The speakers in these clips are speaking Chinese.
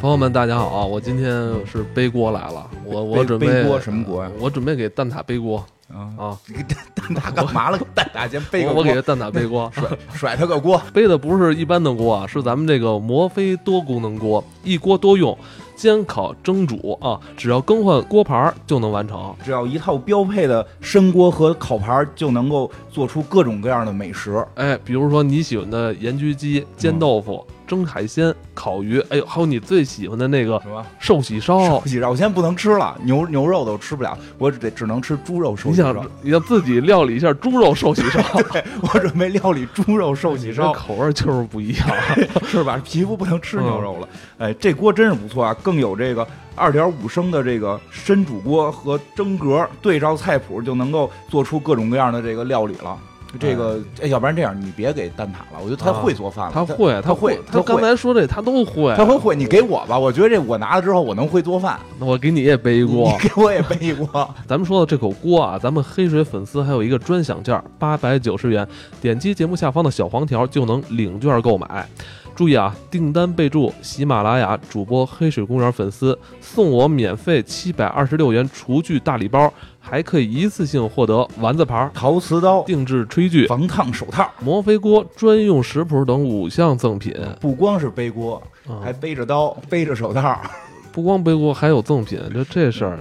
朋友们，大家好啊！我今天是背锅来了，我我准备背锅什么锅呀？我准备给蛋挞背锅啊啊！你给蛋蛋挞干嘛了？蛋挞先背个锅，我给蛋挞背锅，甩甩他个锅，背的不是一般的锅啊，是咱们这个摩飞多功能锅，一锅多用。煎烤蒸煮啊，只要更换锅盘就能完成。只要一套标配的深锅和烤盘，就能够做出各种各样的美食。哎，比如说你喜欢的盐焗鸡、煎豆腐、蒸海鲜、烤鱼，哎呦，还有你最喜欢的那个什么寿喜烧。寿喜烧我现在不能吃了，牛牛肉都吃不了，我只得只能吃猪肉寿喜烧。你想你要自己料理一下猪肉寿喜烧？对，我准备料理猪肉寿喜烧，口味就是不一样，是吧？皮肤不能吃牛肉了。哎，这锅真是不错啊，更有这个。二点五升的这个深煮锅和蒸格，对照菜谱就能够做出各种各样的这个料理了。这个，哎，要不然这样，你别给蛋挞了，我觉得他会做饭了。他会，他会，他刚才说这他都会，他会会。你给我吧，我觉得这我拿了之后，我能会做饭。那我给你也背一锅，给我也背一锅。咱们说的这口锅啊，咱们黑水粉丝还有一个专享券，八百九十元，点击节目下方的小黄条就能领券购买。注意啊！订单备注喜马拉雅主播黑水公园粉丝，送我免费七百二十六元厨具大礼包，还可以一次性获得丸子牌、陶瓷刀、定制炊具、防烫手套、摩飞锅专用食谱等五项赠品。不光是背锅，还背着刀、背着手套。不光背锅，还有赠品，就这事儿，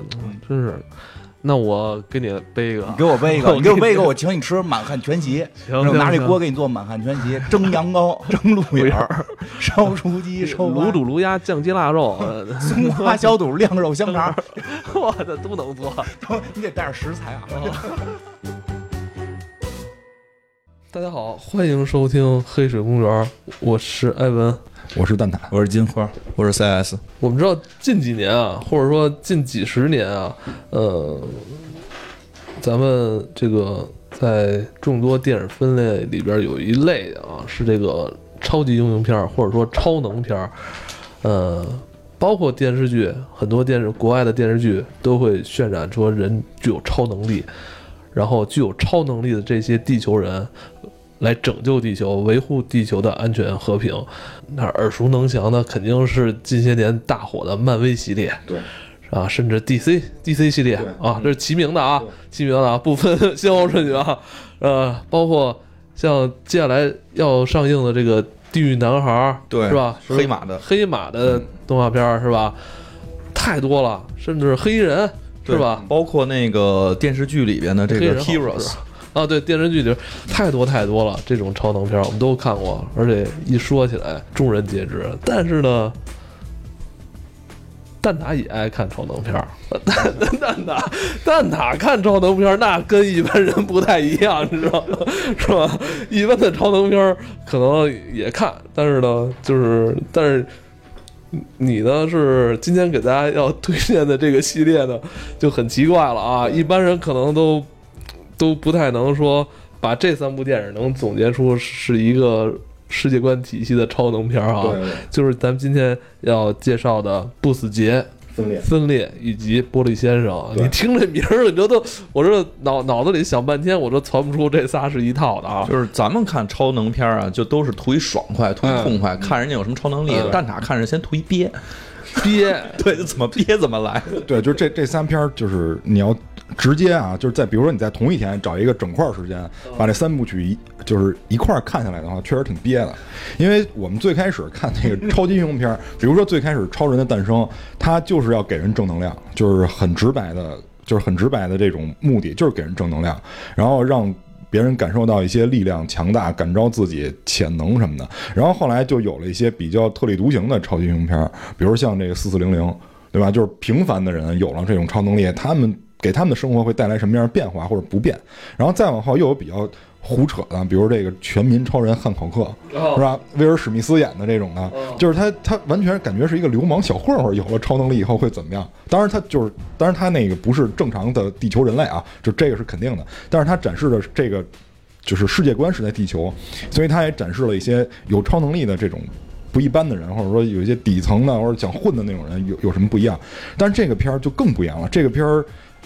真是。那我给你背一个，你给我背一个，你给我背一个，我请你吃满汉全席。行，拿这锅给你做满汉全席，蒸羊羔、蒸鹿眼儿、烧雏鸡、烧卤煮卤鸭、酱鸡腊肉、松花小肚、晾肉香肠，我的都能做。你得带着食材啊。大家好，欢迎收听黑水公园，我是艾文。我是蛋挞，我是金花，我是 CS。我们知道近几年啊，或者说近几十年啊，呃，咱们这个在众多电影分类里边有一类啊，是这个超级英雄片或者说超能片呃，包括电视剧，很多电视国外的电视剧都会渲染说人具有超能力，然后具有超能力的这些地球人。来拯救地球，维护地球的安全和平。那耳熟能详的肯定是近些年大火的漫威系列，对，啊，甚至 DC DC 系列啊，这是齐名的啊，齐名的啊，不分先后顺序啊。呃，包括像接下来要上映的这个《地狱男孩》，对，是吧？黑马的黑马的动画片是吧？太多了，甚至黑衣人是吧？包括那个电视剧里边的这个 Heroes。啊，对电视剧里太多太多了，这种超能片我们都看过，而且一说起来众人皆知。但是呢，蛋挞也爱看超能片儿，蛋蛋挞蛋挞看超能片儿，那跟一般人不太一样，你知道吗？是吧？一般的超能片儿可能也看，但是呢，就是但是你呢是今天给大家要推荐的这个系列呢就很奇怪了啊，一般人可能都。都不太能说把这三部电影能总结出是一个世界观体系的超能片啊，就是咱们今天要介绍的《不死劫》、分裂、分裂以及《玻璃先生》。你听这名儿，你这都，我这脑脑子里想半天，我都传不出这仨是一套的啊。就是咱们看超能片啊，就都是图一爽快、图一痛快，看人家有什么超能力。蛋挞看着先图一憋。憋，对，怎么憋怎么来。对，就是这这三篇，就是你要直接啊，就是在比如说你在同一天找一个整块时间，把这三部曲一就是一块看下来的话，确实挺憋的。因为我们最开始看那个超级英雄片，比如说最开始超人的诞生，他就是要给人正能量，就是很直白的，就是很直白的这种目的，就是给人正能量，然后让。别人感受到一些力量强大，感召自己潜能什么的，然后后来就有了一些比较特立独行的超级英雄片，比如像这个四四零零，对吧？就是平凡的人有了这种超能力，他们给他们的生活会带来什么样的变化或者不变？然后再往后又有比较。胡扯的，比如这个全民超人汉考克，是吧？威尔史密斯演的这种的，就是他，他完全感觉是一个流氓小混混，有了超能力以后会怎么样？当然，他就是，当然他那个不是正常的地球人类啊，就这个是肯定的。但是他展示的这个就是世界观是在地球，所以他也展示了一些有超能力的这种不一般的人，或者说有一些底层的或者想混的那种人有有什么不一样？但是这个片儿就更不一样了，这个片儿。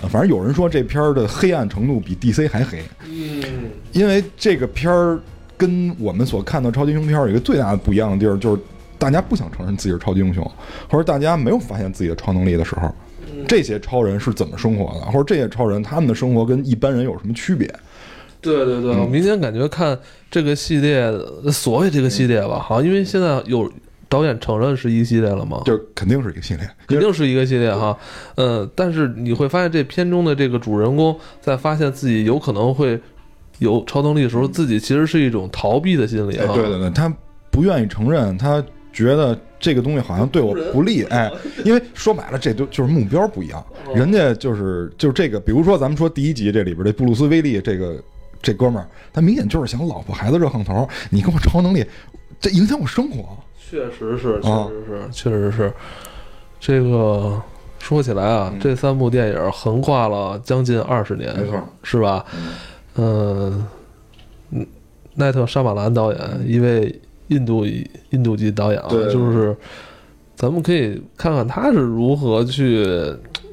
反正有人说这片儿的黑暗程度比 DC 还黑，嗯，因为这个片儿跟我们所看到超级英雄片儿有一个最大的不一样的地儿，就是大家不想承认自己是超级英雄，或者大家没有发现自己的超能力的时候，这些超人是怎么生活的，或者这些超人他们的生活跟一般人有什么区别？对对对，我明显感觉看这个系列，所谓这个系列吧，好像因为现在有导演承认是一系列了吗，就肯定是一个系列，肯定是一个系列哈。嗯，但是你会发现这片中的这个主人公在发现自己有可能会有超能力的时候，自己其实是一种逃避的心理哎，啊。对对对，他不愿意承认，他觉得这个东西好像对我不利，哎，因为说白了，这都就是目标不一样，人家就是就是这个，比如说咱们说第一集这里边这布鲁斯威利这个这哥们儿，他明显就是想老婆孩子热炕头，你跟我超能力，这影响我生活，确实是，确啊实是，确实是。这个说起来啊，这三部电影横跨了将近二十年，没错，是吧？嗯，嗯，奈特·沙马兰导演，一位印度印度籍导演就是咱们可以看看他是如何去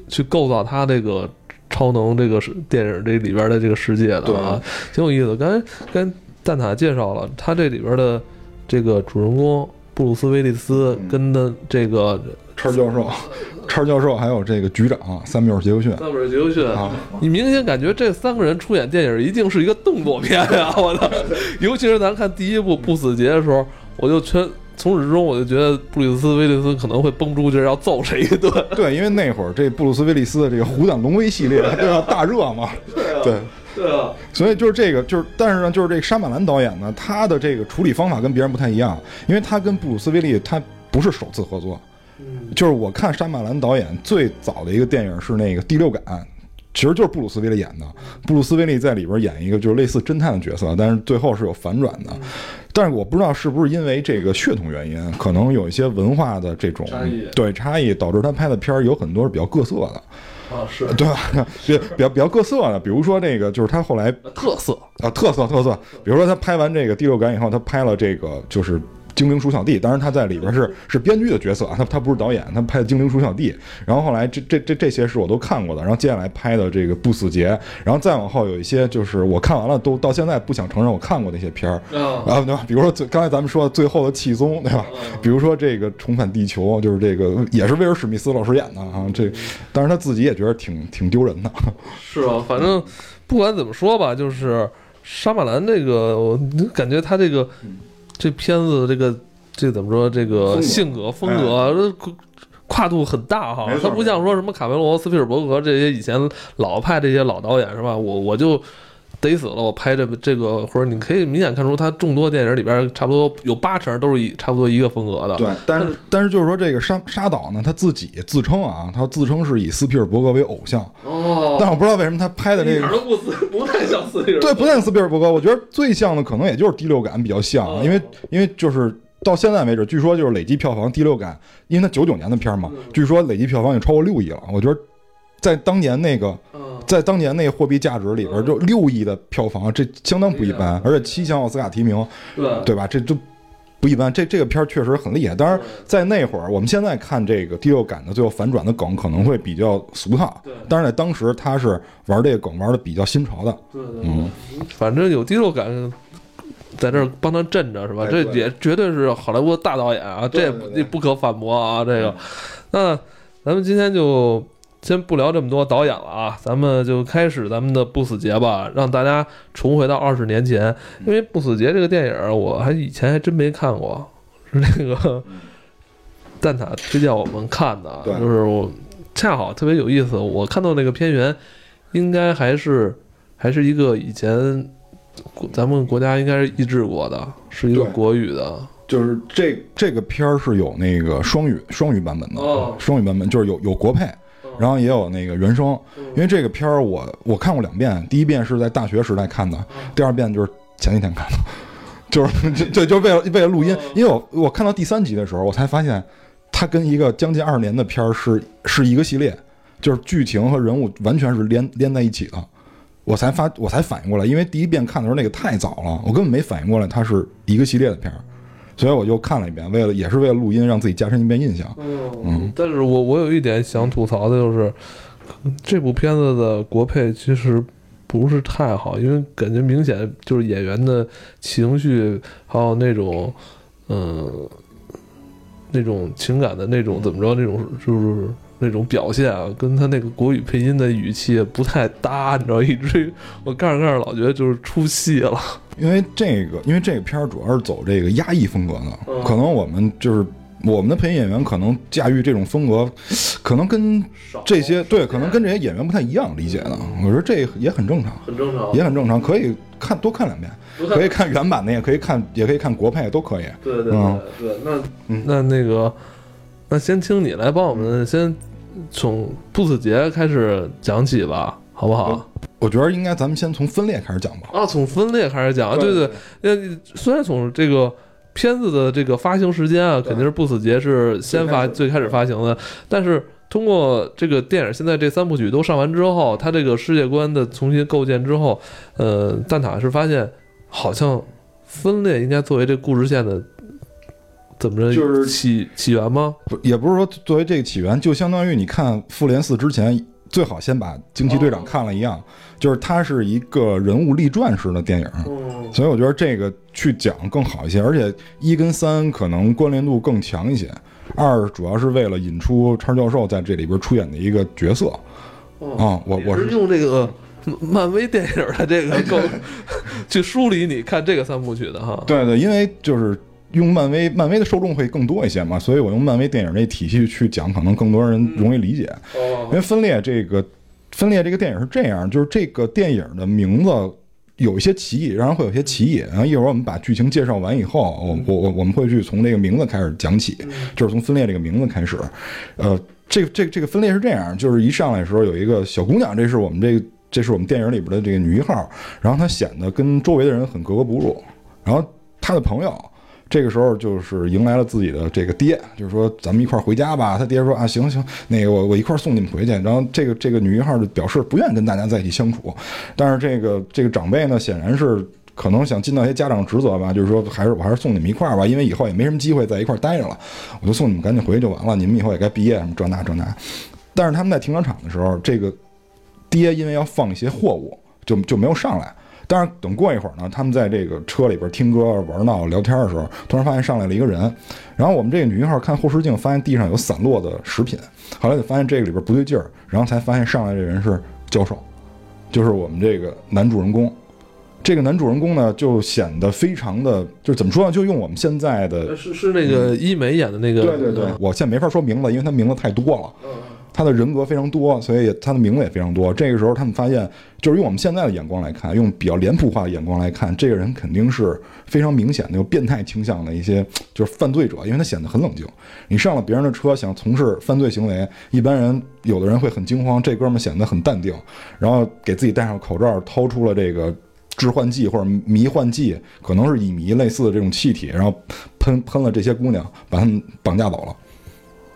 去构造他这个超能这个世电影这里边的这个世界的啊，挺有意思。刚才跟蛋挞介绍了他这里边的这个主人公布鲁斯·威利斯跟的这个叉教授，叉教授还有这个局长塞缪尔·杰克逊塞缪尔·杰克逊啊，你明显感觉这三个人出演电影一定是一个动作片啊！我操，尤其是咱看第一部《不死劫》的时候，我就全从始至终我就觉得布鲁斯·威利斯可能会蹦出去要揍谁一顿。对，因为那会儿这布鲁斯·威利斯的这个虎胆龙威系列对吧，大热嘛，对。对啊，所以就是这个，就是但是呢，就是这个沙马兰导演呢，他的这个处理方法跟别人不太一样，因为他跟布鲁斯威利他不是首次合作，就是我看沙马兰导演最早的一个电影是那个《第六感》，其实就是布鲁斯威利演的，布鲁斯威利在里边演一个就是类似侦探的角色，但是最后是有反转的。但是我不知道是不是因为这个血统原因，可能有一些文化的这种差异对差异，导致他拍的片儿有很多是比较各色的，啊是对吧？比 比较比较各色的，比如说那个就是他后来特色，啊，特色特色，比如说他拍完这个《第六感》以后，他拍了这个就是《精灵鼠小弟》，当然他在里边是是编剧的角色啊，他他不是导演，他拍的《精灵鼠小弟》，然后后来这这这这些是我都看过的，然后接下来拍的这个《不死劫》，然后再往后有一些就是我看完了都到现在不想承认我看过那些片儿。啊啊，对吧？比如说最刚才咱们说的最后的气宗，对吧？比如说这个重返地球，就是这个也是威尔史密斯老师演的啊。这，当然他自己也觉得挺挺丢人的。是啊，反正不管怎么说吧，就是沙马兰这个，我感觉他这个这片子这个这怎么说，这个性格风格这跨跨度很大哈没，错他不像说什么卡梅隆、斯皮尔伯格这些以前老派这些老导演是吧？我我就。得死了！我拍这这个，或者你可以明显看出，他众多电影里边，差不多有八成都是一差不多一个风格的。对，但是 但是就是说这个沙沙导呢，他自己自称啊，他自称是以斯皮尔伯格为偶像，哦，但我不知道为什么他拍的这个。一点都不似，不太像斯皮尔。对，不太像斯皮尔伯格，我觉得最像的可能也就是第六感比较像，哦因为因为就是到现在为止，据说就是累计票房第六感，因为它九九年的片儿嘛，据说累计票房已经超过六亿了。我觉得在当年那个嗯，在当年那个货币价值里边，就六亿的票房，这相当不一般，而且七项奥斯卡提名，对对吧？这就不一般。这这个片儿确实很厉害。当然，在那会儿，我们现在看这个第六感的最后反转的梗可能会比较俗套对，但是在当时他是玩这个梗玩的比较新潮的。对对嗯，反正有第六感，在这儿帮他镇着是吧？这也绝对是好莱坞大导演啊，这也不可反驳啊。这个，那咱们今天就先不聊这么多导演了啊，咱们就开始咱们的不死节吧，让大家重回到二十年前。因为不死节这个电影，我还以前还真没看过，是那个 蛋挞推荐我们看的，就是我恰好特别有意思，我看到那个片源，应该还是还是一个以前咱们国家应该是译制过的，是一个国语的。就是这这个片儿是有那个双语双语版本的，哦双语版本就是有有国配，然后也有那个原声。因为这个片儿我我看过两遍，第一遍是在大学时代看的，第二遍就是前几天看的，就是 就就就为了为了录音，因为我我看到第三集的时候，我才发现它跟一个将近二十年的片儿是是一个系列，就是剧情和人物完全是连连在一起的。我才发我才反应过来，因为第一遍看的时候那个太早了，我根本没反应过来它是一个系列的片儿。所以我就看了一遍，为了也是为了录音，让自己加深一遍印象。嗯，但是我我有一点想吐槽的就是，这部片子的国配其实不是太好，因为感觉明显就是演员的情绪还有那种，嗯，那种情感的那种怎么着那种就是那种表现啊，跟他那个国语配音的语气不太搭，你知道，以至于我看着看着老觉得就是出戏了。因为这个，因为这个片儿主要是走这个压抑风格的，嗯可能我们就是我们的配音演员可能驾驭这种风格，可能跟这些对，可能跟这些演员不太一样理解的。我说这也很正常，很正常也很正常，可以看多看两遍，可以看原版的，也可以看，也可以看国配，都可以。对对对嗯对，那嗯那那个，那先请你来帮我们先从不死劫开始讲起吧，好不好？我觉得应该咱们先从分裂开始讲吧。啊，从分裂开始讲，对对，呃，虽然从这个片子的这个发行时间啊，肯定是不死劫是先发最开始发行的，但是通过这个电影现在这三部曲都上完之后，它这个世界观的重新构建之后，呃，蛋挞是发现好像分裂应该作为这故事线的怎么着，就是起起源吗？不，也不是说作为这个起源，就相当于你看《复联四》之前，最好先把惊奇队长看了一样，就是它是一个人物立传式的电影，嗯，所以我觉得这个去讲更好一些，而且一跟三可能关联度更强一些。二主要是为了引出叉教授在这里边出演的一个角色啊，我我是是用这个漫威电影的这个 构去梳理你看这个三部曲的哈。对对，因为就是用漫威，漫威的受众会更多一些嘛，所以我用漫威电影这体系去讲，可能更多人容易理解。因哦，为分裂这个分裂这个电影是这样，就是这个电影的名字有一些歧义，让人会有些歧义。然后一会儿我们把剧情介绍完以后，我我我我们会去从这个名字开始讲起，就是从分裂这个名字开始。呃，这个这个这个分裂是这样，就是一上来的时候有一个小姑娘，这是我们这个这是我们电影里边的这个女一号，然后她显得跟周围的人很格格不入，然后她的朋友。这个时候就是迎来了自己的这个爹，就是说咱们一块儿回家吧。他爹说啊，行行，那个我我一块儿送你们回去。然后这个这个女一号就表示不愿意跟大家在一起相处，但是这个这个长辈呢，显然是可能想尽到一些家长职责吧，就是说还是我还是送你们一块儿吧，因为以后也没什么机会在一块儿待着了，我就送你们赶紧回去就完了，你们以后也该毕业什么这那这那。但是他们在停车场的时候，这个爹因为要放一些货物，就就没有上来。但是等过一会儿呢，他们在这个车里边听歌、玩闹、聊天的时候，突然发现上来了一个人。然后我们这个女一号看后视镜，发现地上有散落的食品，后来就发现这个里边不对劲儿，然后才发现上来这人是教授，就是我们这个男主人公。这个男主人公呢，就显得非常的，就是怎么说呢？就用我们现在的，是是那个一美演的那个，对对对，我现在没法说名字，因为他名字太多了。他的人格非常多，所以他的名字也非常多。这个时候，他们发现，就是用我们现在的眼光来看，用比较脸谱化的眼光来看，这个人肯定是非常明显的有变态倾向的一些就是犯罪者，因为他显得很冷静。你上了别人的车想从事犯罪行为，一般人有的人会很惊慌，这哥们显得很淡定，然后给自己戴上口罩，掏出了这个。致幻剂或者迷幻剂，可能是乙醚类似的这种气体，然后喷喷了这些姑娘，把她们绑架走了。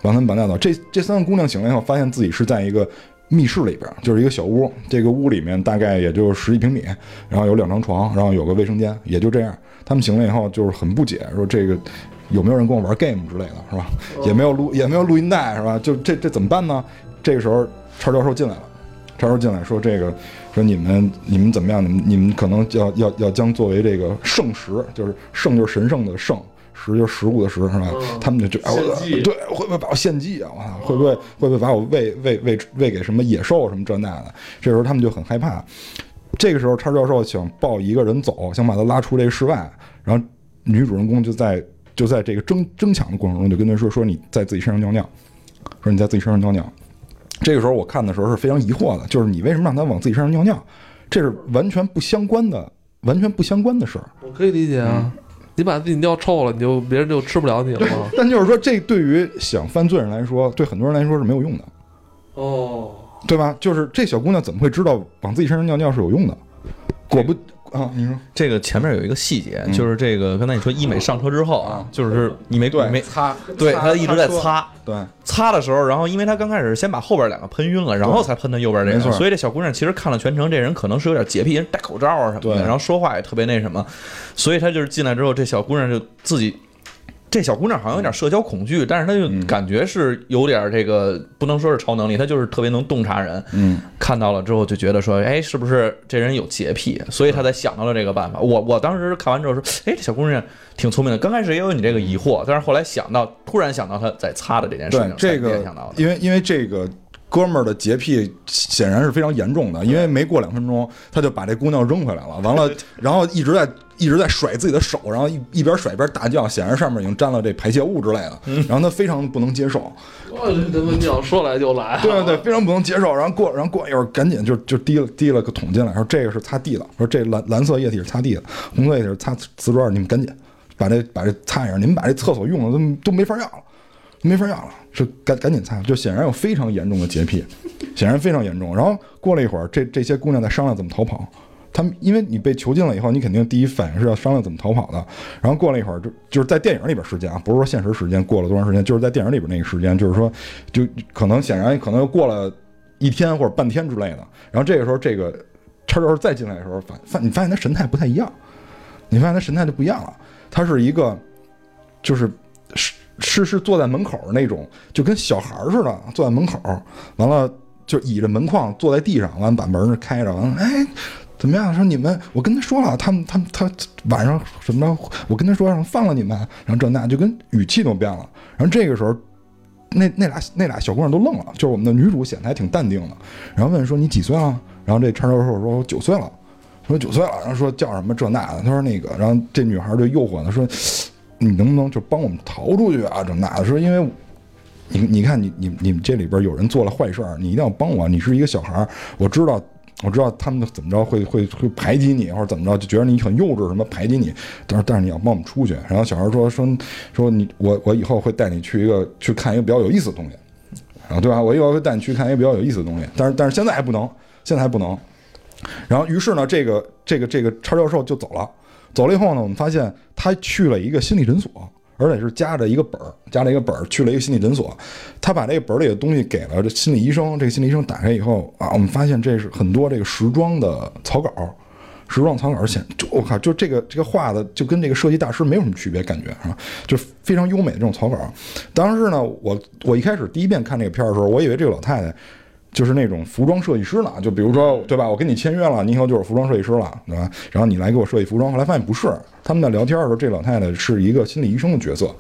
把他们绑架走。这这三个姑娘醒来以后，发现自己是在一个密室里边，就是一个小屋。这个屋里面大概也就十几平米，然后有两张床，然后有个卫生间，也就这样。他们醒了以后就是很不解，说这个有没有人跟我玩 game 之类的，是吧？也没有录也没有录音带，是吧？就这这怎么办呢？这个时候超教授进来了，超教授进来说这个说你们你们怎么样？你们你们可能要要要将作为这个圣石，就是圣就是神圣的圣。食就是食物的食，是吧？嗯他们就觉得，哎我献祭对，会不会把我献祭啊？我操，会不会会不会把我喂喂喂喂给什么野兽什么这那的？这时候他们就很害怕。这个时候，叉教授想抱一个人走，想把他拉出这个室外，然后女主人公就在就在这个争争抢的过程中，就跟他说说你在自己身上尿尿，说你在自己身上尿尿。这个时候我看的时候是非常疑惑的，就是你为什么让他往自己身上尿尿？这是完全不相关的，完全不相关的事儿。我可以理解啊。你把自己尿臭了，你就别人就吃不了你了吗？但就是说，这对于想犯罪人来说，对很多人来说是没有用的，哦，对吧？就是这小姑娘怎么会知道往自己身上尿尿是有用的？果不啊，你说。这个前面有一个细节，嗯。就是这个刚才你说医美上车之后啊，就是你没对没擦，对他一直在擦。对，擦的时候，然后因为他刚开始先把后边两个喷晕了，然后才喷的右边这个，所以这小姑娘其实看了全程，这人可能是有点洁癖，人戴口罩啊什么的，然后说话也特别那什么，所以他就是进来之后，这小姑娘就自己这小姑娘好像有点社交恐惧，但是她就感觉是有点这个，不能说是超能力，她就是特别能洞察人。嗯，看到了之后就觉得说，哎，是不是这人有洁癖？所以她才想到了这个办法。我我当时看完之后说，哎，这小姑娘挺聪明的。刚开始也有你这个疑惑，但是后来想到，突然想到她在擦的这件事情，对这个联想到的。因为因为这个哥们儿的洁癖显然是非常严重的，因为没过两分钟他就把这姑娘扔回来了，完了，然后一直在一直在甩自己的手，然后一一边甩一边大叫，显然上面已经沾了这排泄物之类的，然后他非常不能接受，我这他妈尿说来就来啊，对对对，非常不能接受。然后过，然后过一会儿，赶紧就就滴了滴了个桶进来，说这个是擦地的，说这蓝蓝色液体是擦地的，红色液体是擦瓷砖，你们赶紧把这把这擦一下，你们把这厕所用了都都没法要了，没法要了，是赶赶紧擦，就显然有非常严重的洁癖，显然非常严重。然后过了一会儿，这这些姑娘在商量怎么逃跑。他们因为你被囚禁了以后，你肯定第一反应是要商量怎么逃跑的。然后过了一会儿，就就是在电影里边时间啊，不是说现实时间过了多长时间，就是在电影里边那个时间，就是说，就可能显然可能又过了一天或者半天之类的。然后这个时候，这个叉教授再进来的时候，发发你发现他神态不太一样，你发现他神态就不一样了。他是一个，就是是是是坐在门口那种，就跟小孩似的坐在门口，完了就倚着门框坐在地上，完了把门开着，完了哎。怎么样？说你们，我跟他说了，他们，他们，他晚上什么？我跟他说让放了你们，然后这那就跟语气都变了。然后这个时候，那那俩那俩小姑娘都愣了，就是我们的女主显得还挺淡定的。然后问说你几岁了？然后这叉教授说九岁了，说九岁了。然后说叫什么这那的。他说那个，然后这女孩就诱惑他说你能不能就帮我们逃出去啊？这那的说因为你你看你你你们这里边有人做了坏事儿，你一定要帮我。你是一个小孩儿，我知道。我知道他们怎么着会会会排挤你，或者怎么着，就觉得你很幼稚，什么排挤你。但是但是你要帮我们出去。然后小孩说说说你我我以后会带你去一个去看一个比较有意思的东西，然后对吧？我以后会带你去看一个比较有意思的东西。但是但是现在还不能，现在还不能。然后于是呢，这个这个这个超教授就走了。走了以后呢，我们发现他去了一个心理诊所。而且是夹着一个本儿，夹着一个本儿去了一个心理诊所，他把这个本儿里的东西给了这心理医生。这个心理医生打开以后啊，我们发现这是很多这个时装的草稿，时装草稿显，就我靠，就这个这个画的就跟这个设计大师没有什么区别，感觉啊？就非常优美的这种草稿。当时呢，我我一开始第一遍看这个片儿的时候，我以为这个老太太。就是那种服装设计师呢，就比如说，对吧？我跟你签约了，你以后就是服装设计师了，对吧？然后你来给我设计服装。后来发现不是，他们在聊天的时候，这老太太是一个心理医生的角色。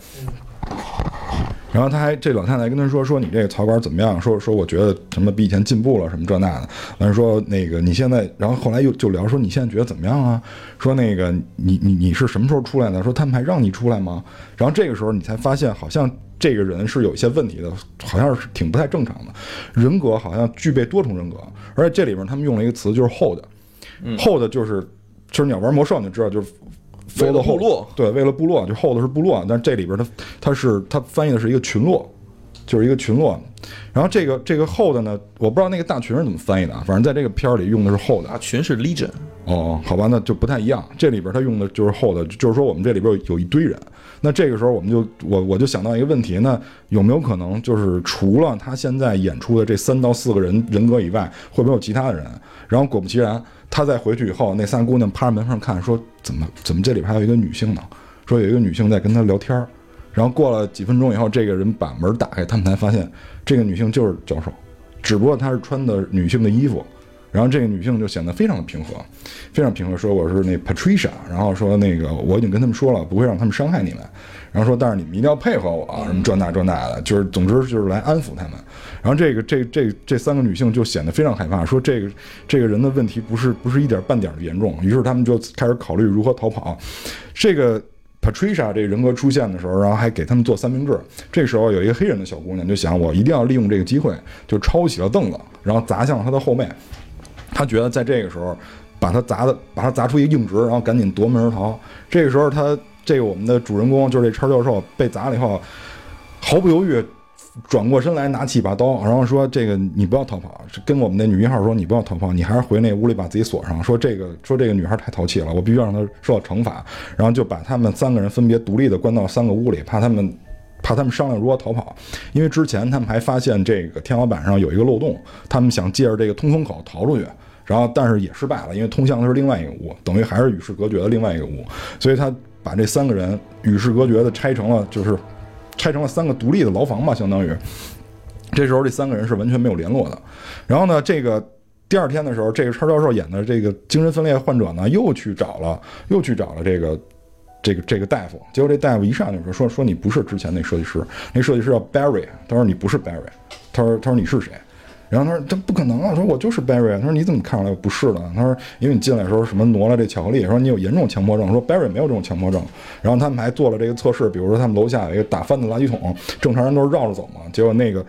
然后他还这老太太跟他说说你这个草稿怎么样？说说我觉得什么比以前进步了什么这那的。完说那个你现在，然后后来又就聊说你现在觉得怎么样啊？说那个你你你是什么时候出来的？说他们还让你出来吗？然后这个时候你才发现好像。这个人是有一些问题的，好像是挺不太正常的，人格好像具备多重人格，而且这里边他们用了一个词，就是 hold，hold 就是就是你要玩魔兽，你就知道就是，为了部落，对，为了部落，就 hold 是部落，但这里边它它是它翻译的是一个群落，就是一个群落。然后这个这个 hold 呢，我不知道那个大群是怎么翻译的，反正在这个片儿里用的是 hold，大群是 legion，哦，好吧，那就不太一样，这里边他用的就是 hold，就是说我们这里边有一堆人。那这个时候，我们就我我就想到一个问题，那有没有可能就是除了他现在演出的这三到四个人人格以外，会不会有其他的人？然后果不其然，他再回去以后，那三姑娘趴着门上看，说怎么怎么这里边还有一个女性呢？说有一个女性在跟他聊天儿。然后过了几分钟以后，这个人把门打开，他们才发现这个女性就是教授，只不过她是穿的女性的衣服。然后这个女性就显得非常的平和，非常平和，说我是那 Patricia，然后说那个我已经跟他们说了，不会让他们伤害你们，然后说但是你们一定要配合我啊，什么这那这那的，就是总之就是来安抚他们。然后这个这这这三个女性就显得非常害怕，说这个这个人的问题不是不是一点半点的严重，于是他们就开始考虑如何逃跑。这个 Patricia 这人格出现的时候，然后还给他们做三明治。这时候有一个黑人的小姑娘就想，我一定要利用这个机会，就抄起了凳子，然后砸向了他的后背。他觉得在这个时候，把他砸的，把他砸出一个硬直，然后赶紧夺门而逃。这个时候，他这个我们的主人公就是这叉教授被砸了以后，毫不犹豫转过身来，拿起一把刀，然后说：“这个你不要逃跑。”跟我们那女一号说：“你不要逃跑，你还是回那屋里把自己锁上。”说这个说这个女孩太淘气了，我必须要让她受到惩罚。然后就把他们三个人分别独立的关到三个屋里，怕他们。怕他们商量如何逃跑，因为之前他们还发现这个天花板上有一个漏洞，他们想借着这个通风口逃出去，然后但是也失败了，因为通向的是另外一个屋，等于还是与世隔绝的另外一个屋，所以他把这三个人与世隔绝的拆成了，就是拆成了三个独立的牢房吧，相当于。这时候这三个人是完全没有联络的。然后呢，这个第二天的时候，这个超教授演的这个精神分裂患者呢，又去找了，又去找了这个。这个这个大夫，结果这大夫一上就说说说你不是之前那设计师，那设计师叫 Barry，他说你不是 Barry，他说他说你是谁？然后他说这不可能啊，说我就是 Barry，他说你怎么看出来我不是的？他说因为你进来的时候什么挪了这巧克力，说你有严重强迫症，说 Barry 没有这种强迫症。然后他们还做了这个测试，比如说他们楼下有一个打翻的垃圾桶，正常人都是绕着走嘛，结果那个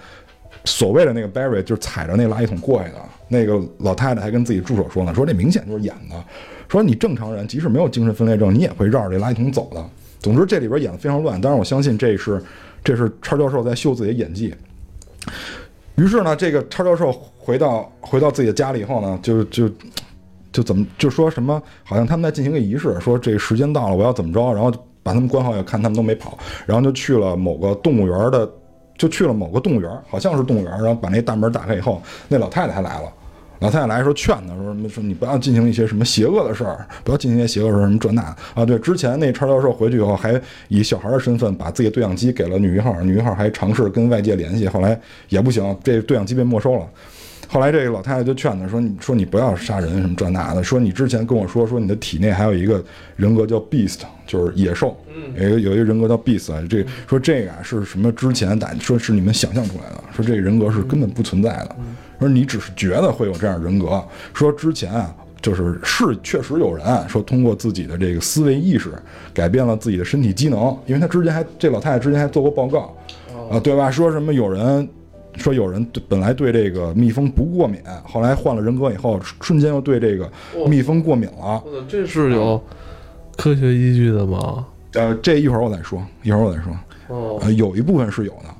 所谓的那个 Barry 就是踩着那垃圾桶过去的，那个老太太还跟自己助手说呢，说这明显就是演的。说你正常人，即使没有精神分裂症，你也会绕着这垃圾桶走的。总之，这里边演的非常乱。当然，我相信这是这是叉教授在秀自己的演技。于是呢，这个叉教授回到回到自己的家里以后呢，就就就怎么就说什么，好像他们在进行个仪式，说这时间到了，我要怎么着，然后把他们关好，要看他们都没跑，然后就去了某个动物园的，就去了某个动物园，好像是动物园，然后把那大门打开以后，那老太太还来了。老太太来说劝他说什么说你不要进行一些什么邪恶的事儿，不要进行一些邪恶的事儿，什么这那啊。对，之前那叉教授回去以后，还以小孩的身份把自己的对讲机给了女一号，女一号还尝试跟外界联系，后来也不行，这对讲机被没收了。后来这个老太太就劝他说：“你说你不要杀人什么这那的，说你之前跟我说说你的体内还有一个人格叫 beast，就是野兽，有一个有一个人格叫 beast，这说这个啊是什么之前打说是你们想象出来的，说这个人格是根本不存在的，说你只是觉得会有这样人格，说之前啊就是是确实有人说通过自己的这个思维意识改变了自己的身体机能，因为他之前还这老太太之前还做过报告啊，对吧？说什么有人。”说有人本来对这个蜜蜂不过敏，后来换了人格以后，瞬间又对这个蜜蜂过敏了。这是有科学依据的吗？呃，这一会儿我再说，一会儿我再说。哦，有一部分是有的。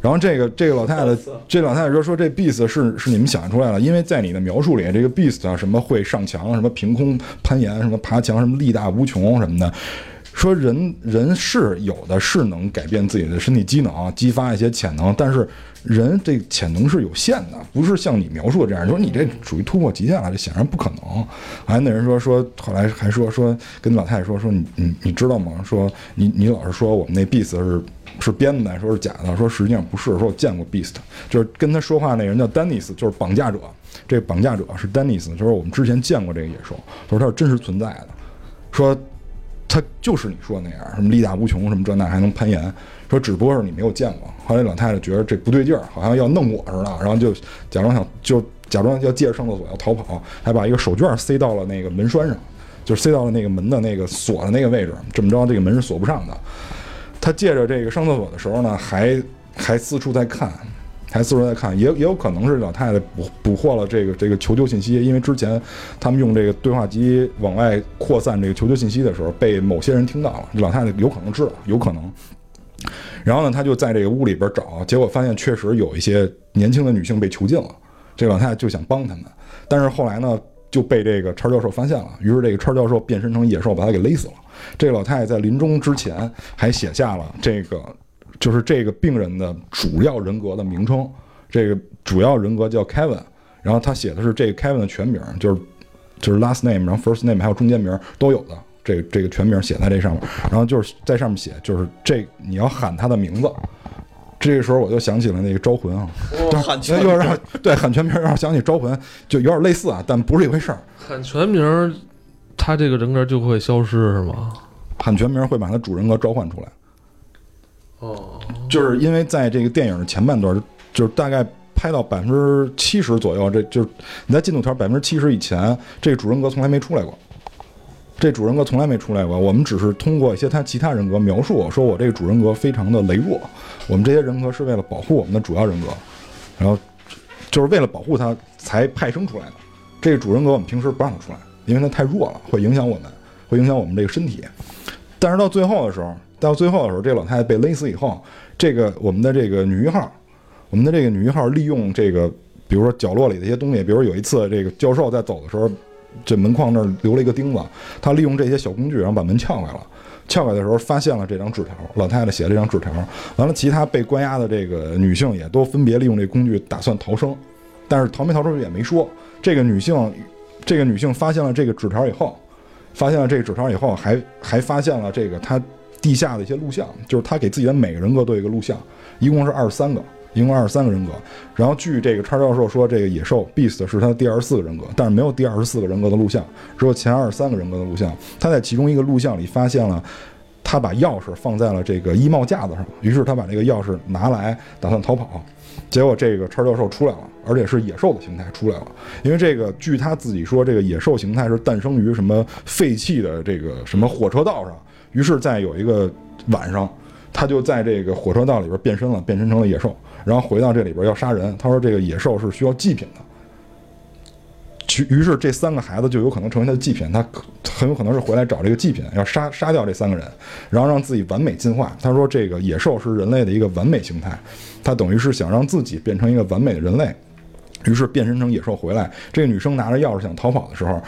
然后这个这个老太太，这老太太说说这 beast 是是你们想象出来了，因为在你的描述里，这个 beast 啊什么会上墙，什么凭空攀岩，什么爬墙，什么力大无穷什么的。说人人是有的是能改变自己的身体机能，激发一些潜能，但是人这潜能是有限的，不是像你描述的这样。说你这属于突破极限了，这显然不可能。还那人说说，后来还说说跟老太太说说你你你知道吗？说你你老是说我们那 beast 是是编的，说是假的，说实际上不是。说我见过 beast，就是跟他说话那人叫丹尼斯，就是绑架者。这个绑架者是丹尼斯，就是我们之前见过这个野兽，他说它是真实存在的。说。他就是你说的那样，什么力大无穷，什么这那还能攀岩，说只不过是你没有见过。后来老太太觉得这不对劲儿，好像要弄我似的，然后就假装想就假装要借着上厕所要逃跑，还把一个手绢塞到了那个门栓上，就塞到了那个门的那个锁的那个位置。这么着，这个门是锁不上的。他借着这个上厕所的时候呢，还还四处在看。还四处在看，也也有可能是老太太捕捕获了这个这个求救信息，因为之前他们用这个对话机往外扩散这个求救信息的时候，被某些人听到了。老太太有可能知道，有可能。然后呢，他就在这个屋里边找，结果发现确实有一些年轻的女性被囚禁了。这老太太就想帮他们，但是后来呢就被这个叉教授发现了，于是这个叉教授变身成野兽，把他给勒死了。这个老太太在临终之前还写下了这个。就是这个病人的主要人格的名称，这个主要人格叫 Kevin，然后他写的是这个 Kevin 的全名，就是就是 last name，然后 first name，还有中间名都有的，这这个全名写在这上面，然后就是在上面写，就是这你要喊他的名字，这个时候我就想起了那个招魂啊，喊全名，对喊全名，让我想起招魂，就有点类似啊，但不是一回事儿。喊全名，他这个人格就会消失是吗？喊全名会把他主人格召唤出来。哦，就是因为在这个电影的前半段，就是大概拍到百分之七十左右，这就是你在进度条百分之七十以前，这个主人格从来没出来过。这主人格从来没出来过，我们只是通过一些他其他人格描述，说我这个主人格非常的羸弱。我们这些人格是为了保护我们的主要人格，然后就是为了保护他才派生出来的。这个主人格我们平时不让他出来，因为它太弱了，会影响我们，会影响我们这个身体。但是到最后的时候。到最后的时候，这老太太被勒死以后，这个我们的这个女一号，我们的这个女一号利用这个，比如说角落里的一些东西，比如有一次这个教授在走的时候，这门框那儿留了一个钉子，他利用这些小工具，然后把门撬开了。撬开的时候发现了这张纸条，老太太写了这张纸条。完了，其他被关押的这个女性也都分别利用这工具打算逃生，但是逃没逃出去也没说。这个女性，这个女性发现了这个纸条以后。发现了这个纸条以后，还还发现了这个他地下的一些录像，就是他给自己的每个人格都有一个录像，一共是二十三个，一共二十三个人格。然后据这个叉教授说，这个野兽 Beast 是他第二十四个人格，但是没有第二十四个人格的录像，只有前二十三个人格的录像。他在其中一个录像里发现了。他把钥匙放在了这个衣帽架子上，于是他把这个钥匙拿来打算逃跑，结果这个叉教授出来了，而且是野兽的形态出来了。因为这个，据他自己说，这个野兽形态是诞生于什么废弃的这个什么火车道上。于是，在有一个晚上，他就在这个火车道里边变身了，变身成了野兽，然后回到这里边要杀人。他说这个野兽是需要祭品的。于是这三个孩子就有可能成为他的祭品，他很有可能是回来找这个祭品，要杀杀掉这三个人，然后让自己完美进化。他说这个野兽是人类的一个完美形态，他等于是想让自己变成一个完美的人类，于是变身成野兽回来。这个女生拿着钥匙想逃跑的时候。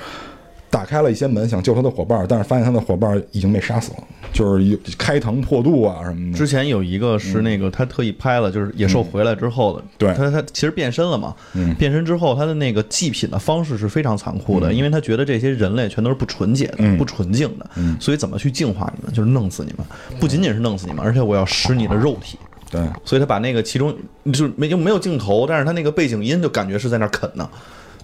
打开了一些门，想救他的伙伴，但是发现他的伙伴已经被杀死了，就是有开膛破肚啊什么的。之前有一个是那个他特意拍了，就是野兽回来之后的，对他他其实变身了嘛，变身之后他的那个祭品的方式是非常残酷的，因为他觉得这些人类全都是不纯洁的、不纯净的，所以怎么去净化你们，就是弄死你们，不仅仅是弄死你们，而且我要食你的肉体。对，所以他把那个其中就是没就没有镜头，但是他那个背景音就感觉是在那儿啃呢。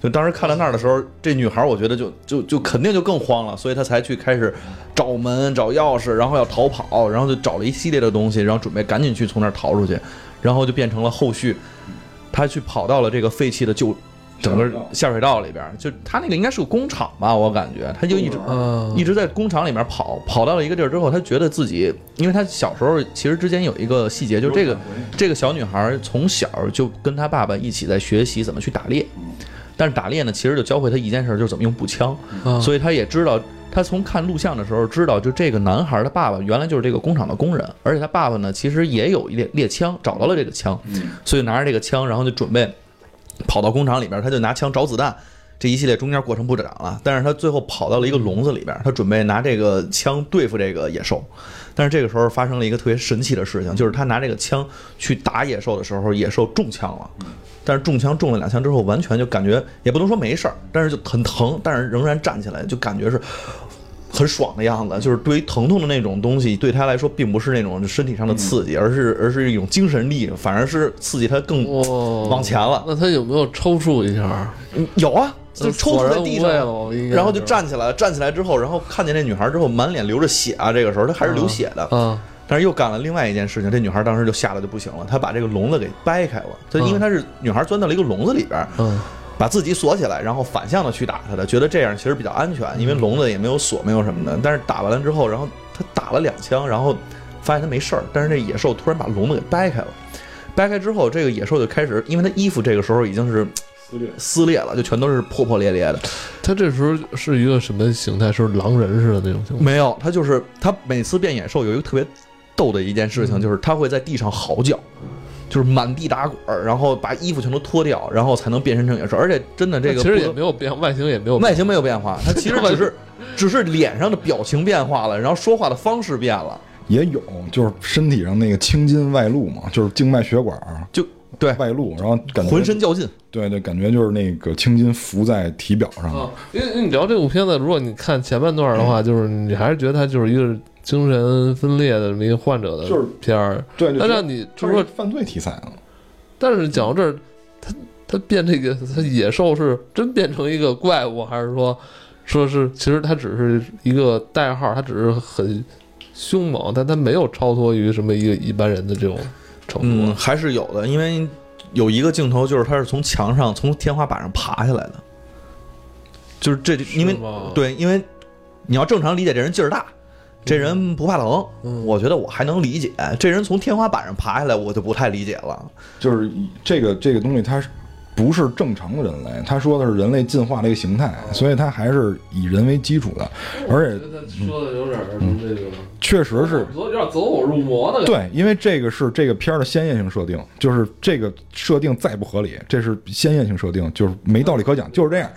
就当时看到那儿的时候，这女孩我觉得就就就肯定就更慌了，所以他才去开始找门、找钥匙，然后要逃跑，然后就找了一系列的东西，然后准备赶紧去从那儿逃出去，然后就变成了后续，他去跑到了这个废弃的旧整个下水道里边，就他那个应该是个工厂吧，我感觉他就一直一直在工厂里面跑，跑到了一个地儿之后，他觉得自己，因为他小时候其实之间有一个细节，就这个这个小女孩从小就跟她爸爸一起在学习怎么去打猎。但是打猎呢，其实就教会他一件事，就是怎么用步枪。所以他也知道，他从看录像的时候知道，就这个男孩的爸爸原来就是这个工厂的工人，而且他爸爸呢，其实也有一猎猎枪，找到了这个枪，所以拿着这个枪，然后就准备跑到工厂里边，他就拿枪找子弹。这一系列中间过程不讲了，但是他最后跑到了一个笼子里边，他准备拿这个枪对付这个野兽。但是这个时候发生了一个特别神奇的事情，就是他拿这个枪去打野兽的时候，野兽中枪了。但是中枪中了两枪之后，完全就感觉也不能说没事儿，但是就很疼，但是仍然站起来，就感觉是很爽的样子。就是对于疼痛的那种东西，对他来说并不是那种身体上的刺激，而是而是一种精神力，反而是刺激他更往前了。那他有没有抽搐一下？有啊，就抽搐在地上，然后就站起来，站起来之后，然后看见那女孩之后，满脸流着血啊。这个时候他还是流血的。嗯。但是又干了另外一件事情，这女孩当时就吓得就不行了，她把这个笼子给掰开了，她因为她是女孩钻到了一个笼子里边，嗯，把自己锁起来，然后反向的去打他的，觉得这样其实比较安全，因为笼子也没有锁，没有什么的。但是打完了之后，然后他打了两枪，然后发现他没事儿，但是这野兽突然把笼子给掰开了，掰开之后，这个野兽就开始，因为他衣服这个时候已经是撕裂撕裂了，就全都是破破裂裂的。他这时候是一个什么形态？是狼人似的那种形态？没有，他就是他每次变野兽有一个特别。逗的一件事情就是，他会在地上嚎叫，就是满地打滚儿，然后把衣服全都脱掉，然后才能变身成野兽。而且真的这个其实也没有变，外形也没有外形没有变化，他其实 只是只是脸上的表情变化了，然后说话的方式变了。也有，就是身体上那个青筋外露嘛，就是静脉血管就对外露，然后感觉浑身较劲。对对，感觉就是那个青筋浮在体表上。因为你聊这部片子，如果你看前半段的话，就是你还是觉得它就是一个。精神分裂的这么一个患者的片儿，对，他让你就是说犯罪题材啊。但是讲到这儿，他他变这个他野兽是真变成一个怪物，还是说说是其实他只是一个代号，他只是很凶猛，但他没有超脱于什么一个一般人的这种程度。嗯，还是有的，因为有一个镜头就是他是从墙上从天花板上爬下来的，就是这因为对，因为你要正常理解这人劲儿大。这人不怕疼，我觉得我还能理解。这人从天花板上爬下来，我就不太理解了。就是这个这个东西，它不是正常的人类。他说的是人类进化的一个形态，所以它还是以人为基础的。而且他说的有点这个，确实是有点走火入魔的。对，因为这个是这个片儿的先验性设定，就是这个设定再不合理，这是先验性设定，就是没道理可讲，就是这样。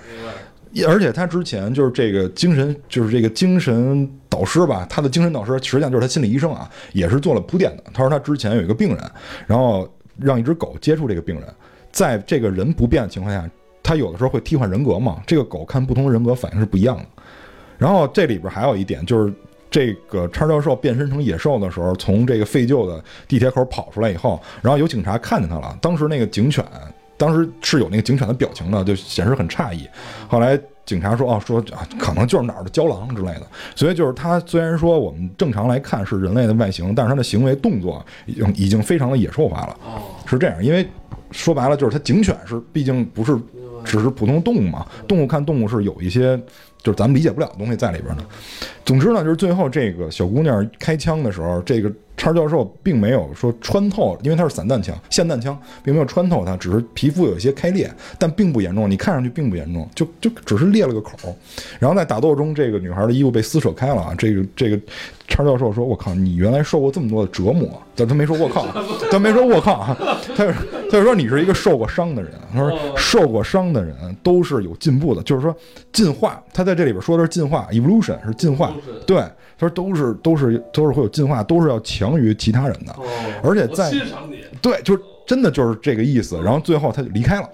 而且他之前就是这个精神，就是这个精神导师吧，他的精神导师实际上就是他心理医生啊，也是做了铺垫的。他说他之前有一个病人，然后让一只狗接触这个病人，在这个人不变的情况下，他有的时候会替换人格嘛。这个狗看不同人格反应是不一样的。然后这里边还有一点就是。这个叉教授变身成野兽的时候，从这个废旧的地铁口跑出来以后，然后有警察看见他了。当时那个警犬，当时是有那个警犬的表情的，就显示很诧异。后来警察说：“哦，说啊，可能就是哪儿的郊狼之类的。”所以就是他虽然说我们正常来看是人类的外形，但是他的行为动作已经已经非常的野兽化了。是这样，因为说白了就是它警犬是毕竟不是只是普通动物嘛，动物看动物是有一些就是咱们理解不了的东西在里边的。总之呢，就是最后这个小姑娘开枪的时候，这个叉教授并没有说穿透，因为它是散弹枪、霰弹枪，并没有穿透它，只是皮肤有一些开裂，但并不严重，你看上去并不严重，就就只是裂了个口。然后在打斗中，这个女孩的衣服被撕扯开了啊，这个这个叉教授说：“我靠，你原来受过这么多的折磨。”但他没说“我靠”，他没说“我靠”，他就他就说你是一个受过伤的人。他说受过伤的人都是有进步的，就是说进化。他在这里边说的是进化，evolution 是进化。对，他说都是都是都是会有进化，都是要强于其他人的。哦，而且在欣赏你对，就是真的就是这个意思。然后最后他就离开了，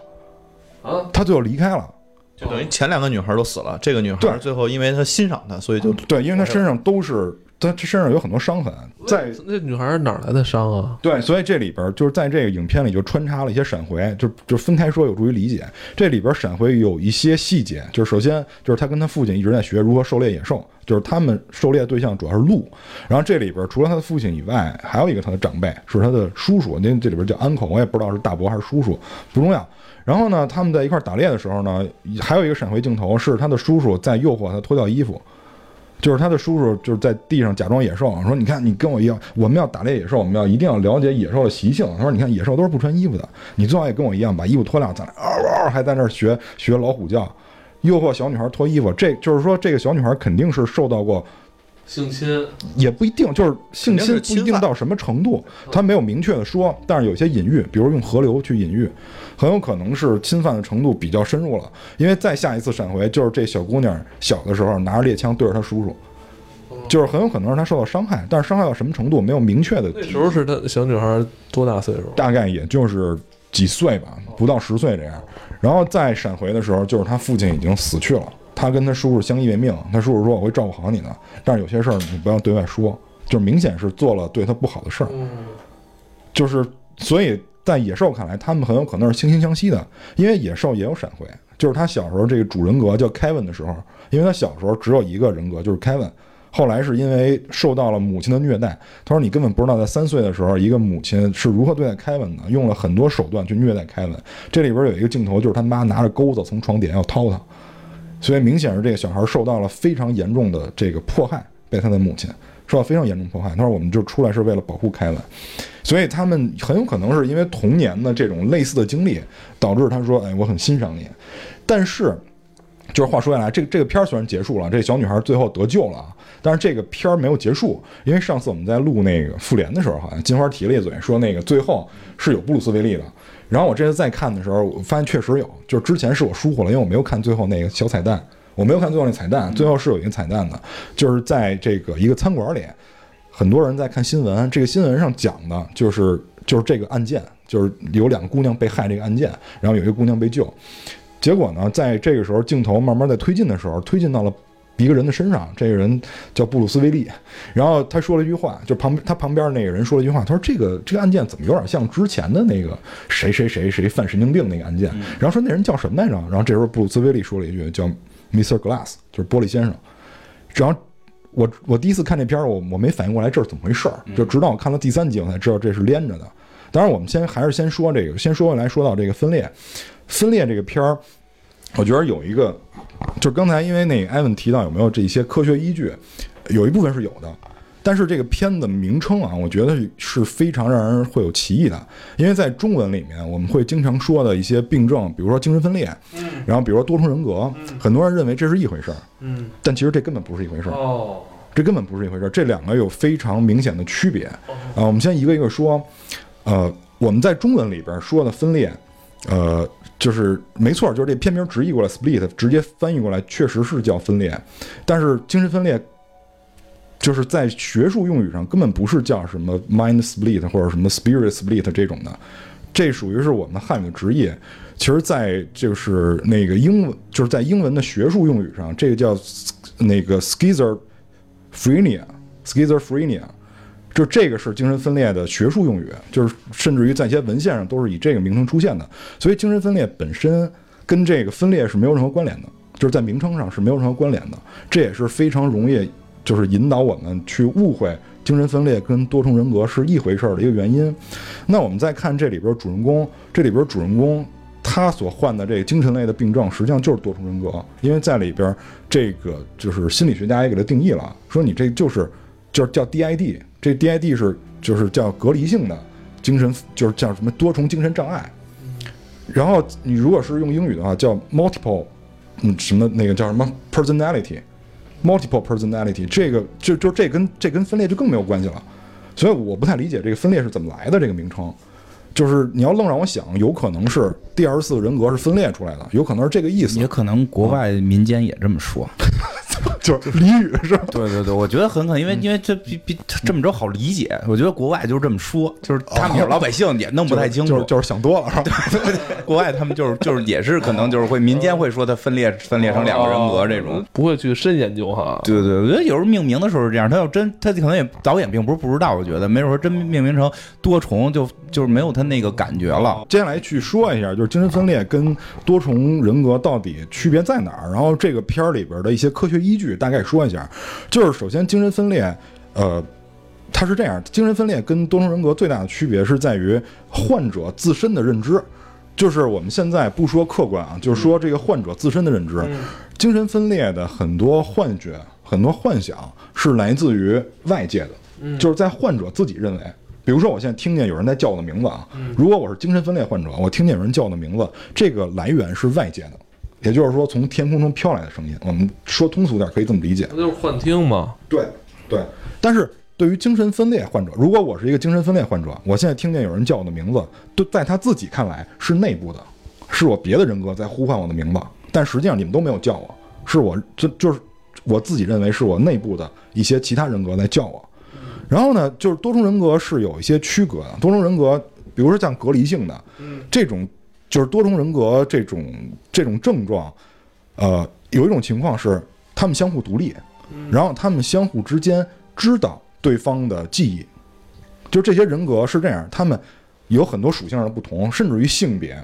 啊，他最后离开了。就等于前两个女孩都死了，这个女对孩最后因为她欣赏他，所以就对，因为他身上都是他他身上有很多伤痕，在那女孩哪儿来的伤啊？对，所以这里边就是在这个影片里就穿插了一些闪回，就就分开说有助于理解。这里边闪回有一些细节，就是首先就是他跟他父亲一直在学如何狩猎野兽，就是他们狩猎对象主要是鹿。然后这里边除了他的父亲以外，还有一个他的长辈是他的叔叔，那这里边叫 uncle，我也不知道是大伯还是叔叔，不重要。然后呢，他们在一块儿打猎的时候呢，还有一个闪回镜头是他的叔叔在诱惑他脱掉衣服。就是他的叔叔，就是在地上假装野兽，说：“你看，你跟我一样，我们要打猎野兽，我们要一定要了解野兽的习性。”他说：“你看，野兽都是不穿衣服的，你最好也跟我一样，把衣服脱了，咱俩嗷嗷，还在那儿学学老虎叫，诱惑小女孩脱衣服。这就是说，这个小女孩肯定是受到过，性侵，也不一定，就是性侵不一定到什么程度，他没有明确的说，但是有些隐喻，比如用河流去隐喻，很有可能是侵犯的程度比较深入了。因为再下一次闪回，就是这小姑娘小的时候拿着猎枪对着她叔叔。就是很有可能让她受到伤害，但是伤害到什么程度没有明确的那时候是她小女孩多大岁数？大概也就是几岁吧，不到十岁这样。然后再闪回的时候，就是她父亲已经死去了，他跟他叔叔相依为命。他叔叔说：“我会照顾好你的，但是有些事儿你不要对外说。”就是明显是做了对他不好的事儿。嗯，就是所以在野兽看来，他们很有可能是惺惺相惜的，因为野兽也有闪回。就是他小时候这个主人格叫凯文的时候，因为他小时候只有一个人格，就是凯文。后来是因为受到了母亲的虐待，他说你根本不知道在三岁的时候，一个母亲是如何对待凯文的，用了很多手段去虐待凯文。这里边有一个镜头，就是他妈拿着钩子从床底下要掏他，所以明显是这个小孩受到了非常严重的这个迫害，被他的母亲受到非常严重迫害。他说我们就出来是为了保护凯文，所以他们很有可能是因为童年的这种类似的经历，导致他说，哎，我很欣赏你，但是。就是话说回来，这个这个片儿虽然结束了，这小女孩最后得救了啊，但是这个片儿没有结束，因为上次我们在录那个复联的时候，好像金花提了一嘴，说那个最后是有布鲁斯威利的。然后我这次再看的时候，我发现确实有，就是之前是我疏忽了，因为我没有看最后那个小彩蛋，我没有看最后那彩蛋，最后是有一个彩蛋的，就是在这个一个餐馆里，很多人在看新闻，这个新闻上讲的就是就是这个案件，就是有两个姑娘被害这个案件，然后有一个姑娘被救。结果呢，在这个时候，镜头慢慢在推进的时候，推进到了一个人的身上。这个人叫布鲁斯威利，然后他说了一句话，就旁他旁边那个人说了一句话，他说：“这个这个案件怎么有点像之前的那个谁谁谁谁犯神经病那个案件？”然后说那人叫什么来着？然后这时候布鲁斯威利说了一句叫 “Mr. Glass”，就是玻璃先生。然后我我第一次看这片儿，我我没反应过来这是怎么回事儿，就直到我看到第三集，我才知道这是连着的。当然，我们先还是先说这个，先说回来说到这个分裂。分裂这个片儿，我觉得有一个，就是刚才因为那个艾文提到有没有这些科学依据，有一部分是有的，但是这个片子名称啊，我觉得是非常让人会有歧义的，因为在中文里面我们会经常说的一些病症，比如说精神分裂，然后比如说多重人格，很多人认为这是一回事儿，嗯，但其实这根本不是一回事儿。哦，这根本不是一回事儿，这两个有非常明显的区别啊。我们先一个一个说，呃，我们在中文里边说的分裂，呃，就是没错，就是这片名直译过来 split，直接翻译过来确实是叫分裂，但是精神分裂。就是在学术用语上根本不是叫什么 mind split 或者什么 spirit split 这种的，这属于是我们汉语直译。其实，在就是那个英文，就是在英文的学术用语上，这个叫那个 schizophrenia，schizophrenia，就这个是精神分裂的学术用语，就是甚至于在一些文献上都是以这个名称出现的。所以精神分裂本身跟这个分裂是没有任何关联的，就是在名称上是没有任何关联的。这也是非常容易就是引导我们去误会精神分裂跟多重人格是一回事儿的一个原因。那我们再看这里边主人公，这里边主人公他所患的这个精神类的病症，实际上就是多重人格，因为在里边这个就是心理学家也给他定义了，说你这就是就是叫 DID，这 DID 是就是叫隔离性的精神，就是叫什么多重精神障碍。然后你如果是用英语的话，叫 multiple，嗯，什么那个叫什么 personality，multiple personality，这个就就这跟这跟分裂就更没有关系了。所以我不太理解这个分裂是怎么来的这个名称。就是你要愣让我想，有可能是第二十四个人格是分裂出来的，有可能是这个意思也，可能国外民间也这么说。就是俚语是吧？对对对，我觉得很可能，因为因为这比比这么着好理解。我觉得国外就是这么说，就是他们老百姓也弄不太清楚。就是就是想多了，是吧？国外他们就是就是也是可能就是会民间会说它分裂分裂成两个人格这种。不会去深研究哈。对对，我觉得有时候命名的时候是这样，他要真他可能也导演并不是不知道，我觉得没准说真命名成多重就就是没有他那个感觉了。接下来去说一下，就是精神分裂跟多重人格到底区别在哪儿？然后这个片儿里边的一些科学依据大概说一下。就是首先精神分裂，呃，它是这样，精神分裂跟多重人格最大的区别是在于患者自身的认知。就是我们现在不说客观啊，就是说这个患者自身的认知，精神分裂的很多幻觉、很多幻想是来自于外界的，就是在患者自己认为。比如说，我现在听见有人在叫我的名字啊，如果我是精神分裂患者，我听见有人叫我的名字，这个来源是外界的，也就是说从天空中飘来的声音。我们说通俗点，可以这么理解。那就是幻听嘛。对对，但是对于精神分裂患者，如果我是一个精神分裂患者，我现在听见有人叫我的名字，对，在他自己看来是内部的，是我别的人格在呼唤我的名字，但实际上你们都没有叫我，是我这就是我自己认为是我内部的一些其他人格在叫我。然后呢，就是多重人格是有一些区隔的，多重人格，比如说像隔离性的这种，就是多重人格这种这种症状，呃，有一种情况是他们相互独立，然后他们相互之间知道对方的记忆，就这些人格是这样，他们有很多属性上的不同，甚至于性别、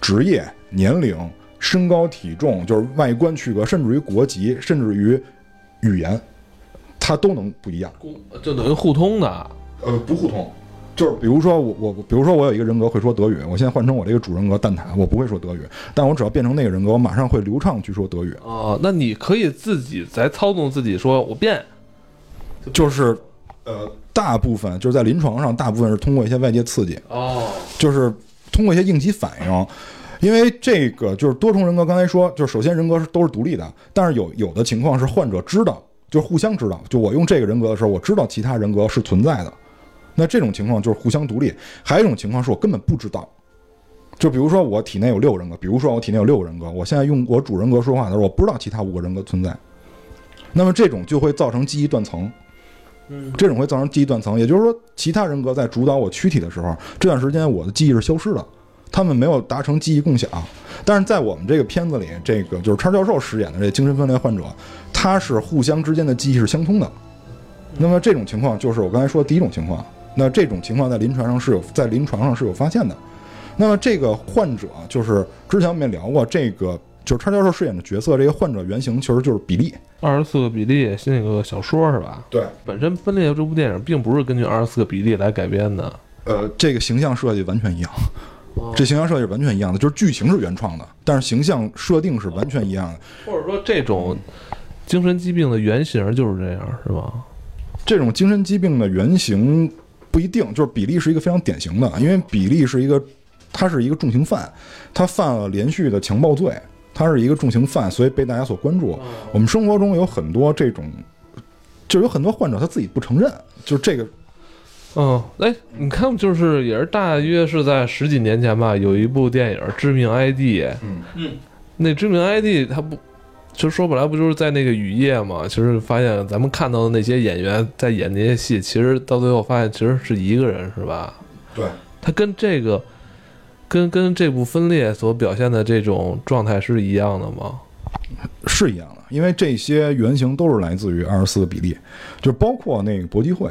职业、年龄、身高、体重，就是外观区隔，甚至于国籍，甚至于语言，它都能不一样。就等于互通的。呃，不互通，就是比如说我我比如说我有一个人格会说德语，我现在换成我这个主人格蛋挞，我不会说德语，但我只要变成那个人格，我马上会流畅去说德语。哦，那你可以自己在操纵自己，说我变。就是呃，大部分就是在临床上，大部分是通过一些外界刺激，哦，就是通过一些应激反应。因为这个就是多重人格，刚才说，就是首先人格是都是独立的，但是有有的情况是患者知道，就是互相知道，就我用这个人格的时候，我知道其他人格是存在的，那这种情况就是互相独立。还有一种情况是我根本不知道，就比如说我体内有六个人格，比如说我体内有六个人格，我现在用我主人格说话的时候，我不知道其他五个人格存在，那么这种就会造成记忆断层。这种会造成记忆断层，也就是说，其他人格在主导我躯体的时候，这段时间我的记忆是消失的，他们没有达成记忆共享。但是在我们这个片子里，这个就是叉教授饰演的这精神分裂患者，他是互相之间的记忆是相通的。那么这种情况就是我刚才说的第一种情况。那这种情况在临床上是有在临床上是有发现的。那么这个患者就是之前我们也聊过，这个就是叉教授饰演的角色，这个患者原型其实就是比利。二十四个比利是那个小说是吧？对，本身《分裂》这部电影并不是根据二十四个比利来改编的。呃，这个形象设计完全一样，这形象设计是完全一样的，就是剧情是原创的，但是形象设定是完全一样的。或者说，这种精神疾病的原型就是这样，是吧？这种精神疾病的原型不一定，就是比利是一个非常典型的，因为比利是一个，他是一个重刑犯，他犯了连续的强暴罪，他是一个重刑犯，所以被大家所关注。我们生活中有很多这种，就有很多患者他自己不承认，就是这个嗯，哎，你看，就是也是大约是在十几年前吧，有一部电影《致命 ID》。嗯嗯，那《致命 ID》它不，其实说白了不就是在那个雨夜嘛？其实发现咱们看到的那些演员在演那些戏，其实到最后发现其实是一个人，是吧？对，他跟这个，跟跟这部分裂所表现的这种状态是一样的吗？是一样的，因为这些原型都是来自于二十四个比例，就包括那个搏击会，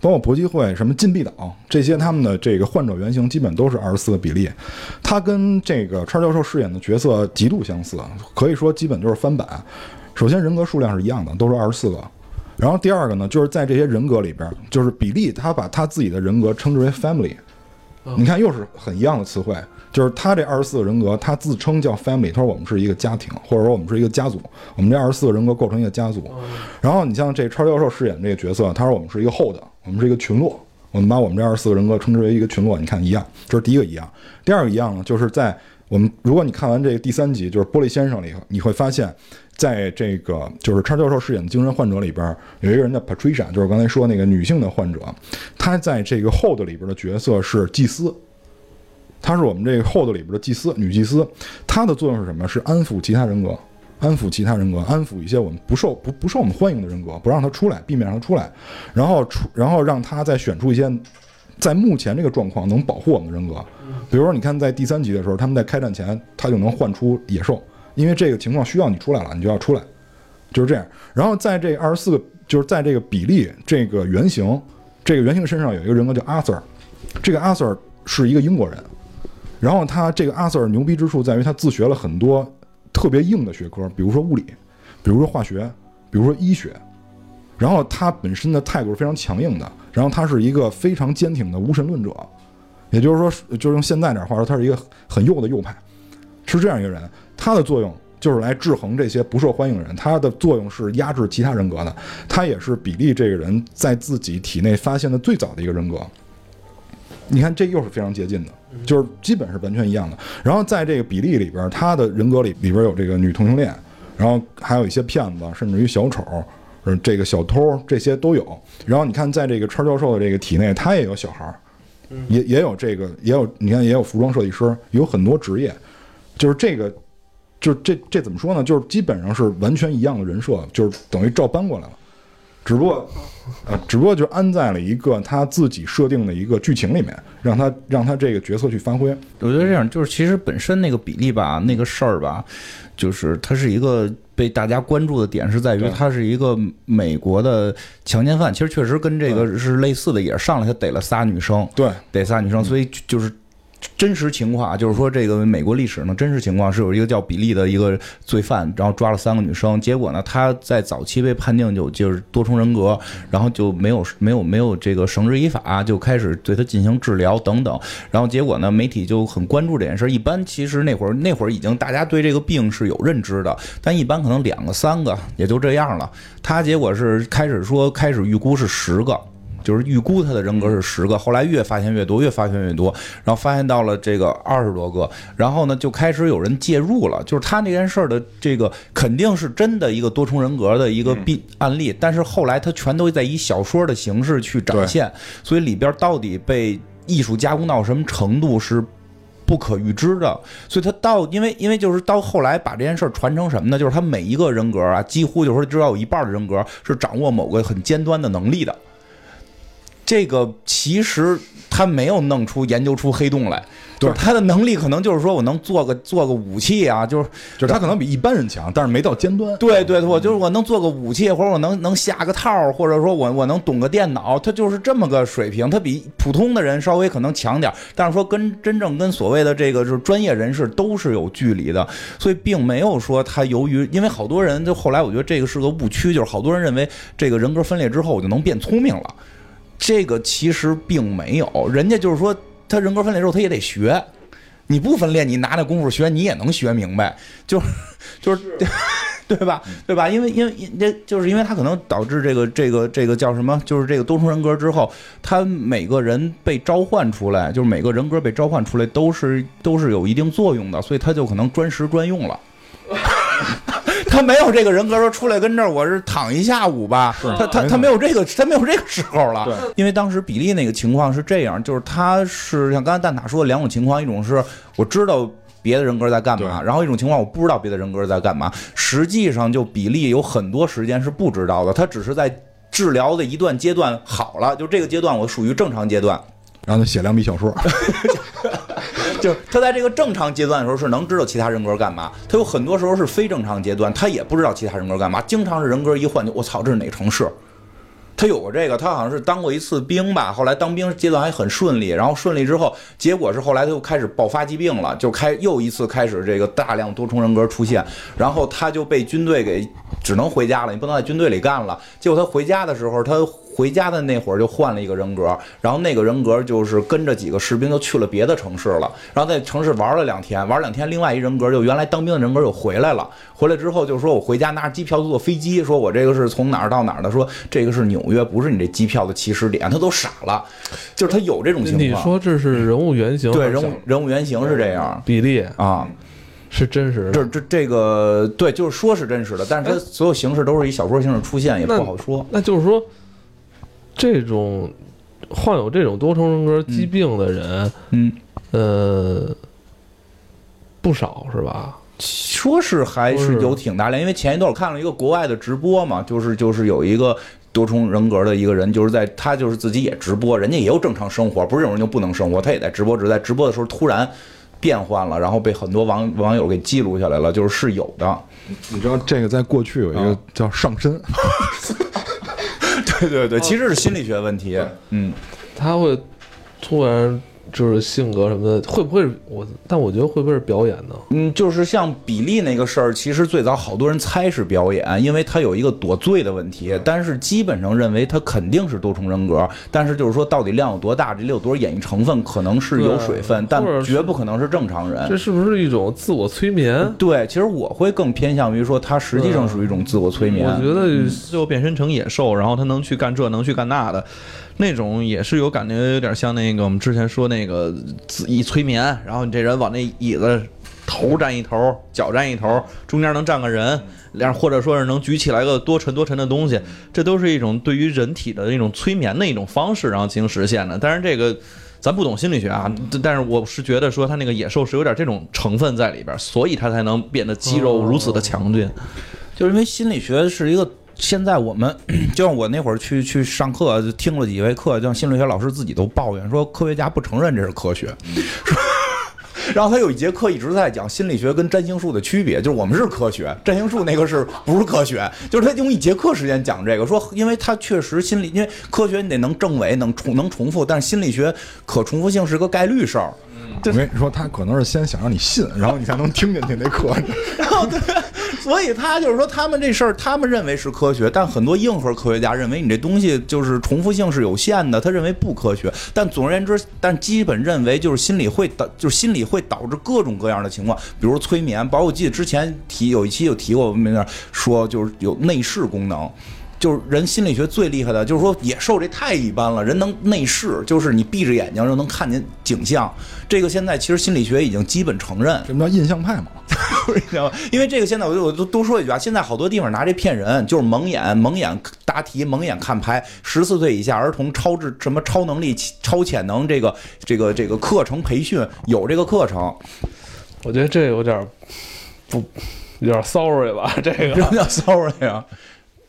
包括搏击会什么禁闭岛这些，他们的这个患者原型基本都是二十四个比例。他跟这个川教授饰演的角色极度相似，可以说基本就是翻版。首先人格数量是一样的，都是二十四个。然后第二个呢，就是在这些人格里边，就是比利他把他自己的人格称之为 family，你看又是很一样的词汇。就是他这二十四个人格，他自称叫 family，他说我们是一个家庭，或者说我们是一个家族，我们这二十四个人格构成一个家族。然后你像这超教授饰演这个角色，他说我们是一个后的，我们是一个群落，我们把我们这二十四个人格称之为一个群落。你看一样，这是第一个一样。第二个一样呢，就是在我们如果你看完这个第三集，就是玻璃先生里，你会发现，在这个就是叉教授饰演的精神患者里边，有一个人叫 Patricia，就是刚才说那个女性的患者，她在这个 Hold 里边的角色是祭司。她是我们这个 Hold 里边的祭司，女祭司，她的作用是什么？是安抚其他人格，安抚其他人格，安抚一些我们不受不不受我们欢迎的人格，不让他出来，避免让他出来，然后出，然后让他再选出一些，在目前这个状况能保护我们的人格。比如说，你看在第三集的时候，他们在开战前，他就能唤出野兽，因为这个情况需要你出来了，你就要出来，就是这样。然后在这二十四个，就是在这个比例这个原型，这个原型身上有一个人格叫阿 Sir，这个阿 Sir 是一个英国人。然后他这个阿 Sir 牛逼之处在于他自学了很多特别硬的学科，比如说物理，比如说化学，比如说医学。然后他本身的态度是非常强硬的，然后他是一个非常坚挺的无神论者，也就是说，就用现在点话说，他是一个很右的右派，是这样一个人。他的作用就是来制衡这些不受欢迎人，他的作用是压制其他人格的。他也是比利这个人在自己体内发现的最早的一个人格。你看，这又是非常接近的。就是基本是完全一样的。然后在这个比例里边，他的人格里里边有这个女同性恋，然后还有一些骗子，甚至于小丑，呃，这个小偷这些都有。然后你看，在这个川教授的这个体内，他也有小孩，也也有这个，也有你看也有服装设计师，有很多职业。就是这个，就是这这怎么说呢？就是基本上是完全一样的人设，就是等于照搬过来了。只不过，呃，只不过就安在了一个他自己设定的一个剧情里面，让他让他这个角色去发挥。我觉得这样就是，其实本身那个比例吧，那个事儿吧，就是它是一个被大家关注的点，是在于他是一个美国的强奸犯。其实确实跟这个是类似的，也是上来他逮了仨女生，对，逮仨女生，所以就是。真实情况就是说，这个美国历史呢，真实情况是有一个叫比利的一个罪犯，然后抓了三个女生，结果呢，他在早期被判定就就是多重人格，然后就没有没有没有这个绳之以法，就开始对他进行治疗等等，然后结果呢，媒体就很关注这件事。一般其实那会儿那会儿已经大家对这个病是有认知的，但一般可能两个三个也就这样了。他结果是开始说开始预估是十个。就是预估他的人格是十个，后来越发现越多，越发现越多，然后发现到了这个二十多个，然后呢就开始有人介入了。就是他那件事儿的这个肯定是真的一个多重人格的一个病案例，但是后来他全都在以小说的形式去展现，所以里边到底被艺术加工到什么程度是不可预知的。所以他到因为因为就是到后来把这件事儿传成什么呢？就是他每一个人格啊，几乎就是说至少有一半的人格是掌握某个很尖端的能力的。这个其实他没有弄出研究出黑洞来，就是他的能力可能就是说我能做个做个武器啊，就是就是他可能比一般人强，但是没到尖端。对对，我就是我能做个武器，或者我能能下个套，或者说我我能懂个电脑，他就是这么个水平。他比普通的人稍微可能强点，但是说跟真正跟所谓的这个就是专业人士都是有距离的，所以并没有说他由于因为好多人就后来我觉得这个是个误区，就是好多人认为这个人格分裂之后我就能变聪明了。这个其实并没有，人家就是说，他人格分裂之后，他也得学。你不分裂，你拿那功夫学，你也能学明白。就就是，对吧？对吧？因为因为那就是因为他可能导致这个这个这个叫什么？就是这个多重人格之后，他每个人被召唤出来，就是每个人格被召唤出来，都是都是有一定作用的，所以他就可能专时专用了。他没有这个人格说出来跟这儿我是躺一下午吧，他他他没有这个他没有这个时候了。因为当时比利那个情况是这样，就是他是像刚才蛋挞说的两种情况，一种是我知道别的人格在干嘛，然后一种情况我不知道别的人格在干嘛。实际上就比利有很多时间是不知道的，他只是在治疗的一段阶段好了，就这个阶段我属于正常阶段。然后他写两笔小说，就他在这个正常阶段的时候是能知道其他人格干嘛，他有很多时候是非正常阶段，他也不知道其他人格干嘛，经常是人格一换就我操，这是哪个城市？他有过这个，他好像是当过一次兵吧，后来当兵阶段还很顺利，然后顺利之后，结果是后来他又开始爆发疾病了，就开又一次开始这个大量多重人格出现，然后他就被军队给只能回家了，你不能在军队里干了。结果他回家的时候，他回家的那会儿就换了一个人格，然后那个人格就是跟着几个士兵就去了别的城市了，然后在城市玩了两天，玩两天，另外一人格就原来当兵的人格又回来了，回来之后就说我回家拿着机票坐飞机，说我这个是从哪儿到哪儿的，说这个是纽约，不是你这机票的起始点，他都傻了，就是他有这种情况。你说这是人物原型？对，人物人物原型是这样，比例啊。是真实的，这这这个对，就是说是真实的，但是它所有形式都是以小说形式出现，也不好说。那就是说，这种患有这种多重人格疾病的人，嗯呃，不少是吧？说是还是有挺大量，因为前一段我看了一个国外的直播嘛，就是就是有一个多重人格的一个人，就是在他就是自己也直播，人家也有正常生活，不是这种人就不能生活，他也在直播，只是在直播的时候突然。变换了，然后被很多网网友给记录下来了，就是是有的。你知道这个在过去有一个叫上身，对对对，其实是心理学问题。嗯，他会突然。就是性格什么的，会不会我？但我觉得会不会是表演呢？嗯，就是像比利那个事儿，其实最早好多人猜是表演，因为他有一个躲罪的问题。但是基本上认为他肯定是多重人格。但是就是说，到底量有多大，这里有多少演绎成分，可能是有水分，但绝不可能是正常人。这是不是一种自我催眠？对，其实我会更偏向于说，他实际上属于一种自我催眠。我觉得最后变身成野兽，然后他能去干这，能去干那的。那种也是有感觉，有点像那个我们之前说那个一催眠，然后你这人往那椅子头站一头，脚站一头，中间能站个人，然后或者说是能举起来个多沉多沉的东西，这都是一种对于人体的一种催眠的一种方式，然后进行实现的。但是这个咱不懂心理学啊，但是我是觉得说他那个野兽是有点这种成分在里边，所以他才能变得肌肉如此的强劲，就是因为心理学是一个。现在我们 就像我那会儿去去上课，就听了几位课，像心理学老师自己都抱怨说，科学家不承认这是科学。然后他有一节课一直在讲心理学跟占星术的区别，就是我们是科学，占星术那个是不是科学？就是他用一节课时间讲这个，说因为他确实心理，因为科学你得能证伪，能重能重复，但是心理学可重复性是个概率事儿。我跟你说，他可能是先想让你信，然后你才能听进去那课。然后对。所以他就是说，他们这事儿，他们认为是科学，但很多硬核科学家认为你这东西就是重复性是有限的，他认为不科学。但总而言之，但基本认为就是心理会导，就是心理会导致各种各样的情况，比如催眠。包括我记得之前提有一期有提过，我们那说就是有内视功能。就是人心理学最厉害的，就是说野兽这太一般了，人能内视，就是你闭着眼睛就能看见景象。这个现在其实心理学已经基本承认。什么叫印象派嘛？因为这个现在我就我就多说一句啊，现在好多地方拿这骗人，就是蒙眼蒙眼答题，蒙眼看牌，十四岁以下儿童超智什么超能力超潜能这个这个这个课程培训有这个课程。我觉得这有点不有点 sorry 吧？这个什么叫 sorry 啊？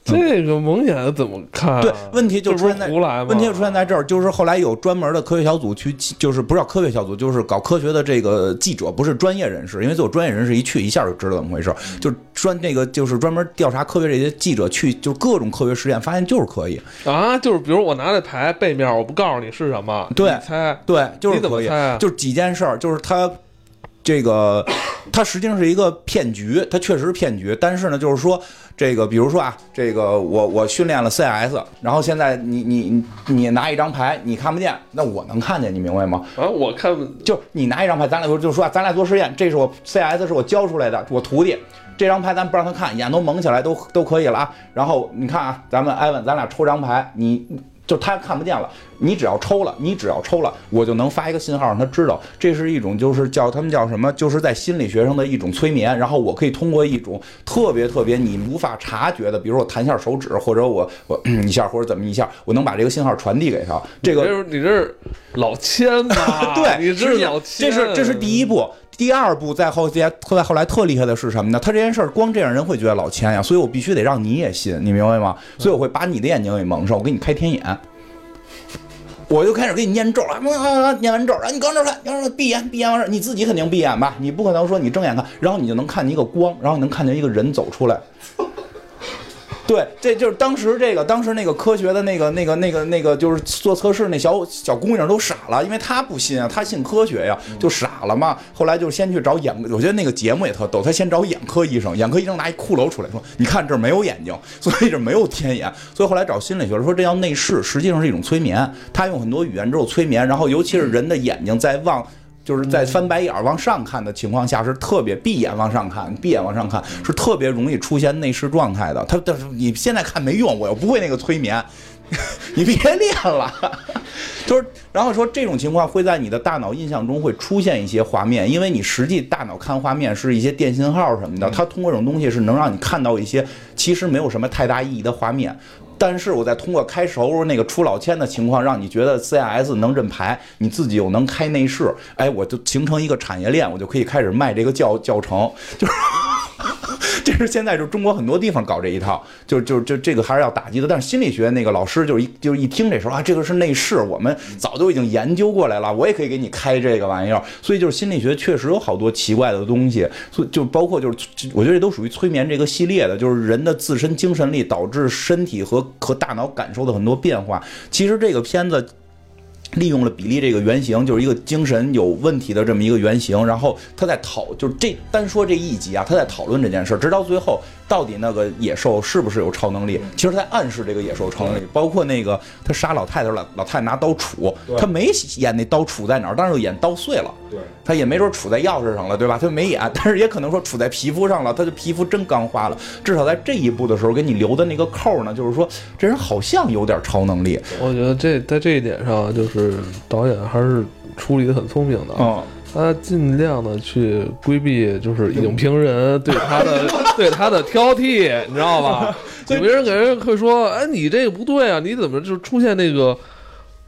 这个蒙眼怎么看？对，问题就出现在问题就出现在这儿，就是后来有专门的科学小组去，就是不是叫科学小组，就是搞科学的这个记者，不是专业人士，因为有专业人士一去一下就知道怎么回事，就专那个就是专门调查科学这些记者去，就各种科学实验发现就是可以啊，就是比如我拿那牌背面，我不告诉你是什么，对，猜，对，就是你怎么猜啊？就是几件事儿，就是他。这个，它实际上是一个骗局，它确实是骗局。但是呢，就是说，这个，比如说啊，这个我我训练了 CS，然后现在你你你拿一张牌，你看不见，那我能看见，你明白吗？啊，我看就你拿一张牌，咱俩就就说咱俩做实验，这是我 CS 是我教出来的，我徒弟，这张牌咱不让他看，眼都蒙起来都都可以了啊。然后你看啊，咱们艾文，咱俩抽张牌，你。就他看不见了，你只要抽了，你只要抽了，我就能发一个信号让他知道，这是一种就是叫他们叫什么，就是在心理学上的一种催眠。然后我可以通过一种特别特别你无法察觉的，比如说我弹一下手指，或者我我一下或者怎么一下，我能把这个信号传递给他。这个你这是老千吧？对，你这是老千。这是这是第一步，第二步在后接在后来特厉害的是什么呢？他这件事儿光这样人会觉得老千呀，所以我必须得让你也信，你明白吗？所以我会把你的眼睛给蒙上，我给你开天眼。我就开始给你念咒了，啊念完咒，然后你刚这看，然后闭眼，闭眼完事儿，你自己肯定闭眼吧，你不可能说你睁眼看，然后你就能看见一个光，然后你能看见一个人走出来。对，这就是当时这个，当时那个科学的那个、那个、那个、那个，就是做测试那小小姑娘都傻了，因为她不信啊，她信科学呀，就傻了嘛。后来就先去找眼，我觉得那个节目也特逗，她先找眼科医生，眼科医生拿一骷髅出来说：“你看这儿没有眼睛，所以这没有天眼。”所以后来找心理学说这叫内视，实际上是一种催眠。他用很多语言之后催眠，然后尤其是人的眼睛在望。就是在翻白眼儿往上看的情况下，是特别闭眼往上看，闭眼往上看是特别容易出现内视状态的。他但是你现在看没用，我又不会那个催眠，你别练了。就是然后说这种情况会在你的大脑印象中会出现一些画面，因为你实际大脑看画面是一些电信号什么的，它通过这种东西是能让你看到一些其实没有什么太大意义的画面。但是我再通过开熟那个出老千的情况，让你觉得 CIS 能认牌，你自己又能开内饰，哎，我就形成一个产业链，我就可以开始卖这个教教程，就是。这是现在就中国很多地方搞这一套，就就就这个还是要打击的。但是心理学那个老师就是一就是一听这时候啊，这个是内饰，我们早就已经研究过来了，我也可以给你开这个玩意儿。所以就是心理学确实有好多奇怪的东西，所以就包括就是我觉得这都属于催眠这个系列的，就是人的自身精神力导致身体和和大脑感受的很多变化。其实这个片子。利用了比利这个原型，就是一个精神有问题的这么一个原型，然后他在讨，就是这单说这一集啊，他在讨论这件事，直到最后。到底那个野兽是不是有超能力？其实他在暗示这个野兽超能力，包括那个他杀老太太，老老太太拿刀杵，他没演那刀杵在哪儿，当时就演刀碎了。对，他也没说杵在钥匙上了，对吧？他没演，但是也可能说杵在皮肤上了，他的皮肤真刚化了。至少在这一步的时候给你留的那个扣呢，就是说这人好像有点超能力。我觉得这在这一点上，就是导演还是处理的很聪明的。嗯。他尽量的去规避，就是影评人对他的 对他的挑剔，你知道吧？有别人给人会说，哎，你这个不对啊，你怎么就出现那个？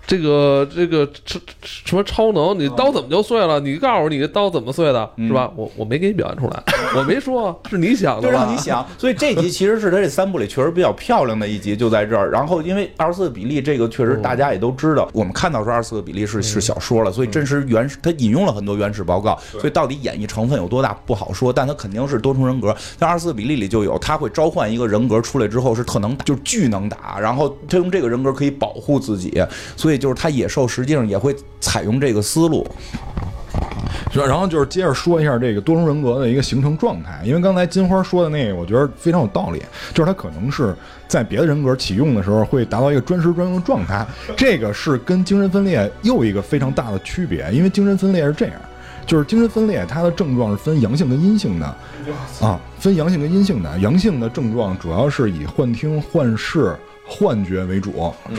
这个这个什什么超能？你刀怎么就碎了？你告诉我你的刀怎么碎的，是吧？我我没给你表现出来，我没说，是你想的，就让你想。所以这集其实是他这三部里确实比较漂亮的一集，就在这儿。然后因为二十四个比例这个确实大家也都知道，我们看到说二十四个比例是是小说了，所以真实原始他引用了很多原始报告，所以到底演绎成分有多大不好说，但他肯定是多重人格。在二十四个比例里就有，他会召唤一个人格出来之后是特能打，就是巨能打，然后他用这个人格可以保护自己，所以就是他野兽实际上也会采用这个思路。然后就是接着说一下这个多重人格的一个形成状态，因为刚才金花说的那个，我觉得非常有道理，就是他可能是在别的人格启用的时候会达到一个专时专用的状态，这个是跟精神分裂又一个非常大的区别，因为精神分裂是这样，就是精神分裂它的症状是分阳性跟阴性的啊，分阳性跟阴性的，阳性的症状主要是以幻听、幻视。幻觉为主，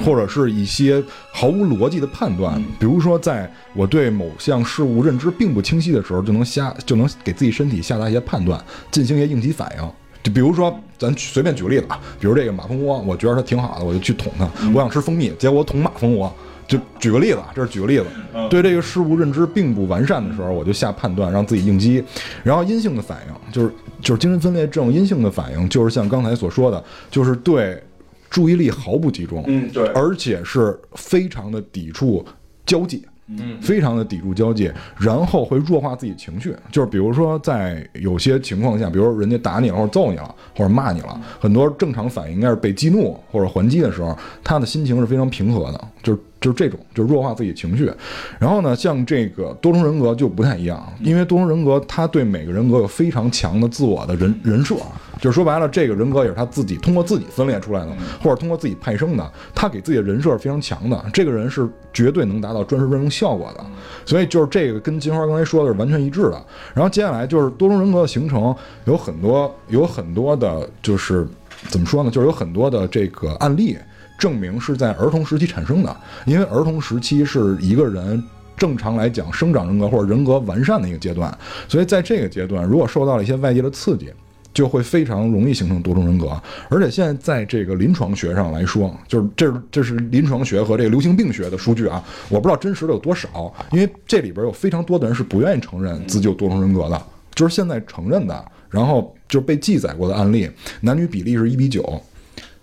或者是一些毫无逻辑的判断，比如说，在我对某项事物认知并不清晰的时候，就能下就能给自己身体下达一些判断，进行一些应急反应。就比如说，咱随便举个例子啊，比如这个马蜂窝，我觉得它挺好的，我就去捅它。我想吃蜂蜜，结果我捅马蜂窝。就举个例子，这是举个例子。对这个事物认知并不完善的时候，我就下判断，让自己应激。然后阴性的反应就是就是精神分裂症阴性的反应，就是像刚才所说的，就是对。注意力毫不集中，嗯，对，而且是非常的抵触交际，嗯，非常的抵触交际，然后会弱化自己情绪。就是比如说，在有些情况下，比如说人家打你了，或者揍你了，或者骂你了，很多正常反应应该是被激怒或者还击的时候，他的心情是非常平和的，就是就是这种，就是弱化自己情绪。然后呢，像这个多重人格就不太一样，因为多重人格他对每个人格有非常强的自我的人人设。就是说白了，这个人格也是他自己通过自己分裂出来的，或者通过自己派生的。他给自己的人设是非常强的，这个人是绝对能达到专时专用效果的。所以就是这个跟金花刚才说的是完全一致的。然后接下来就是多重人格的形成，有很多有很多的，就是怎么说呢？就是有很多的这个案例证明是在儿童时期产生的，因为儿童时期是一个人正常来讲生长人格或者人格完善的一个阶段，所以在这个阶段，如果受到了一些外界的刺激。就会非常容易形成多重人格，而且现在在这个临床学上来说，就是这这是临床学和这个流行病学的数据啊，我不知道真实的有多少，因为这里边有非常多的人是不愿意承认自己有多重人格的，就是现在承认的，然后就是被记载过的案例，男女比例是一比九，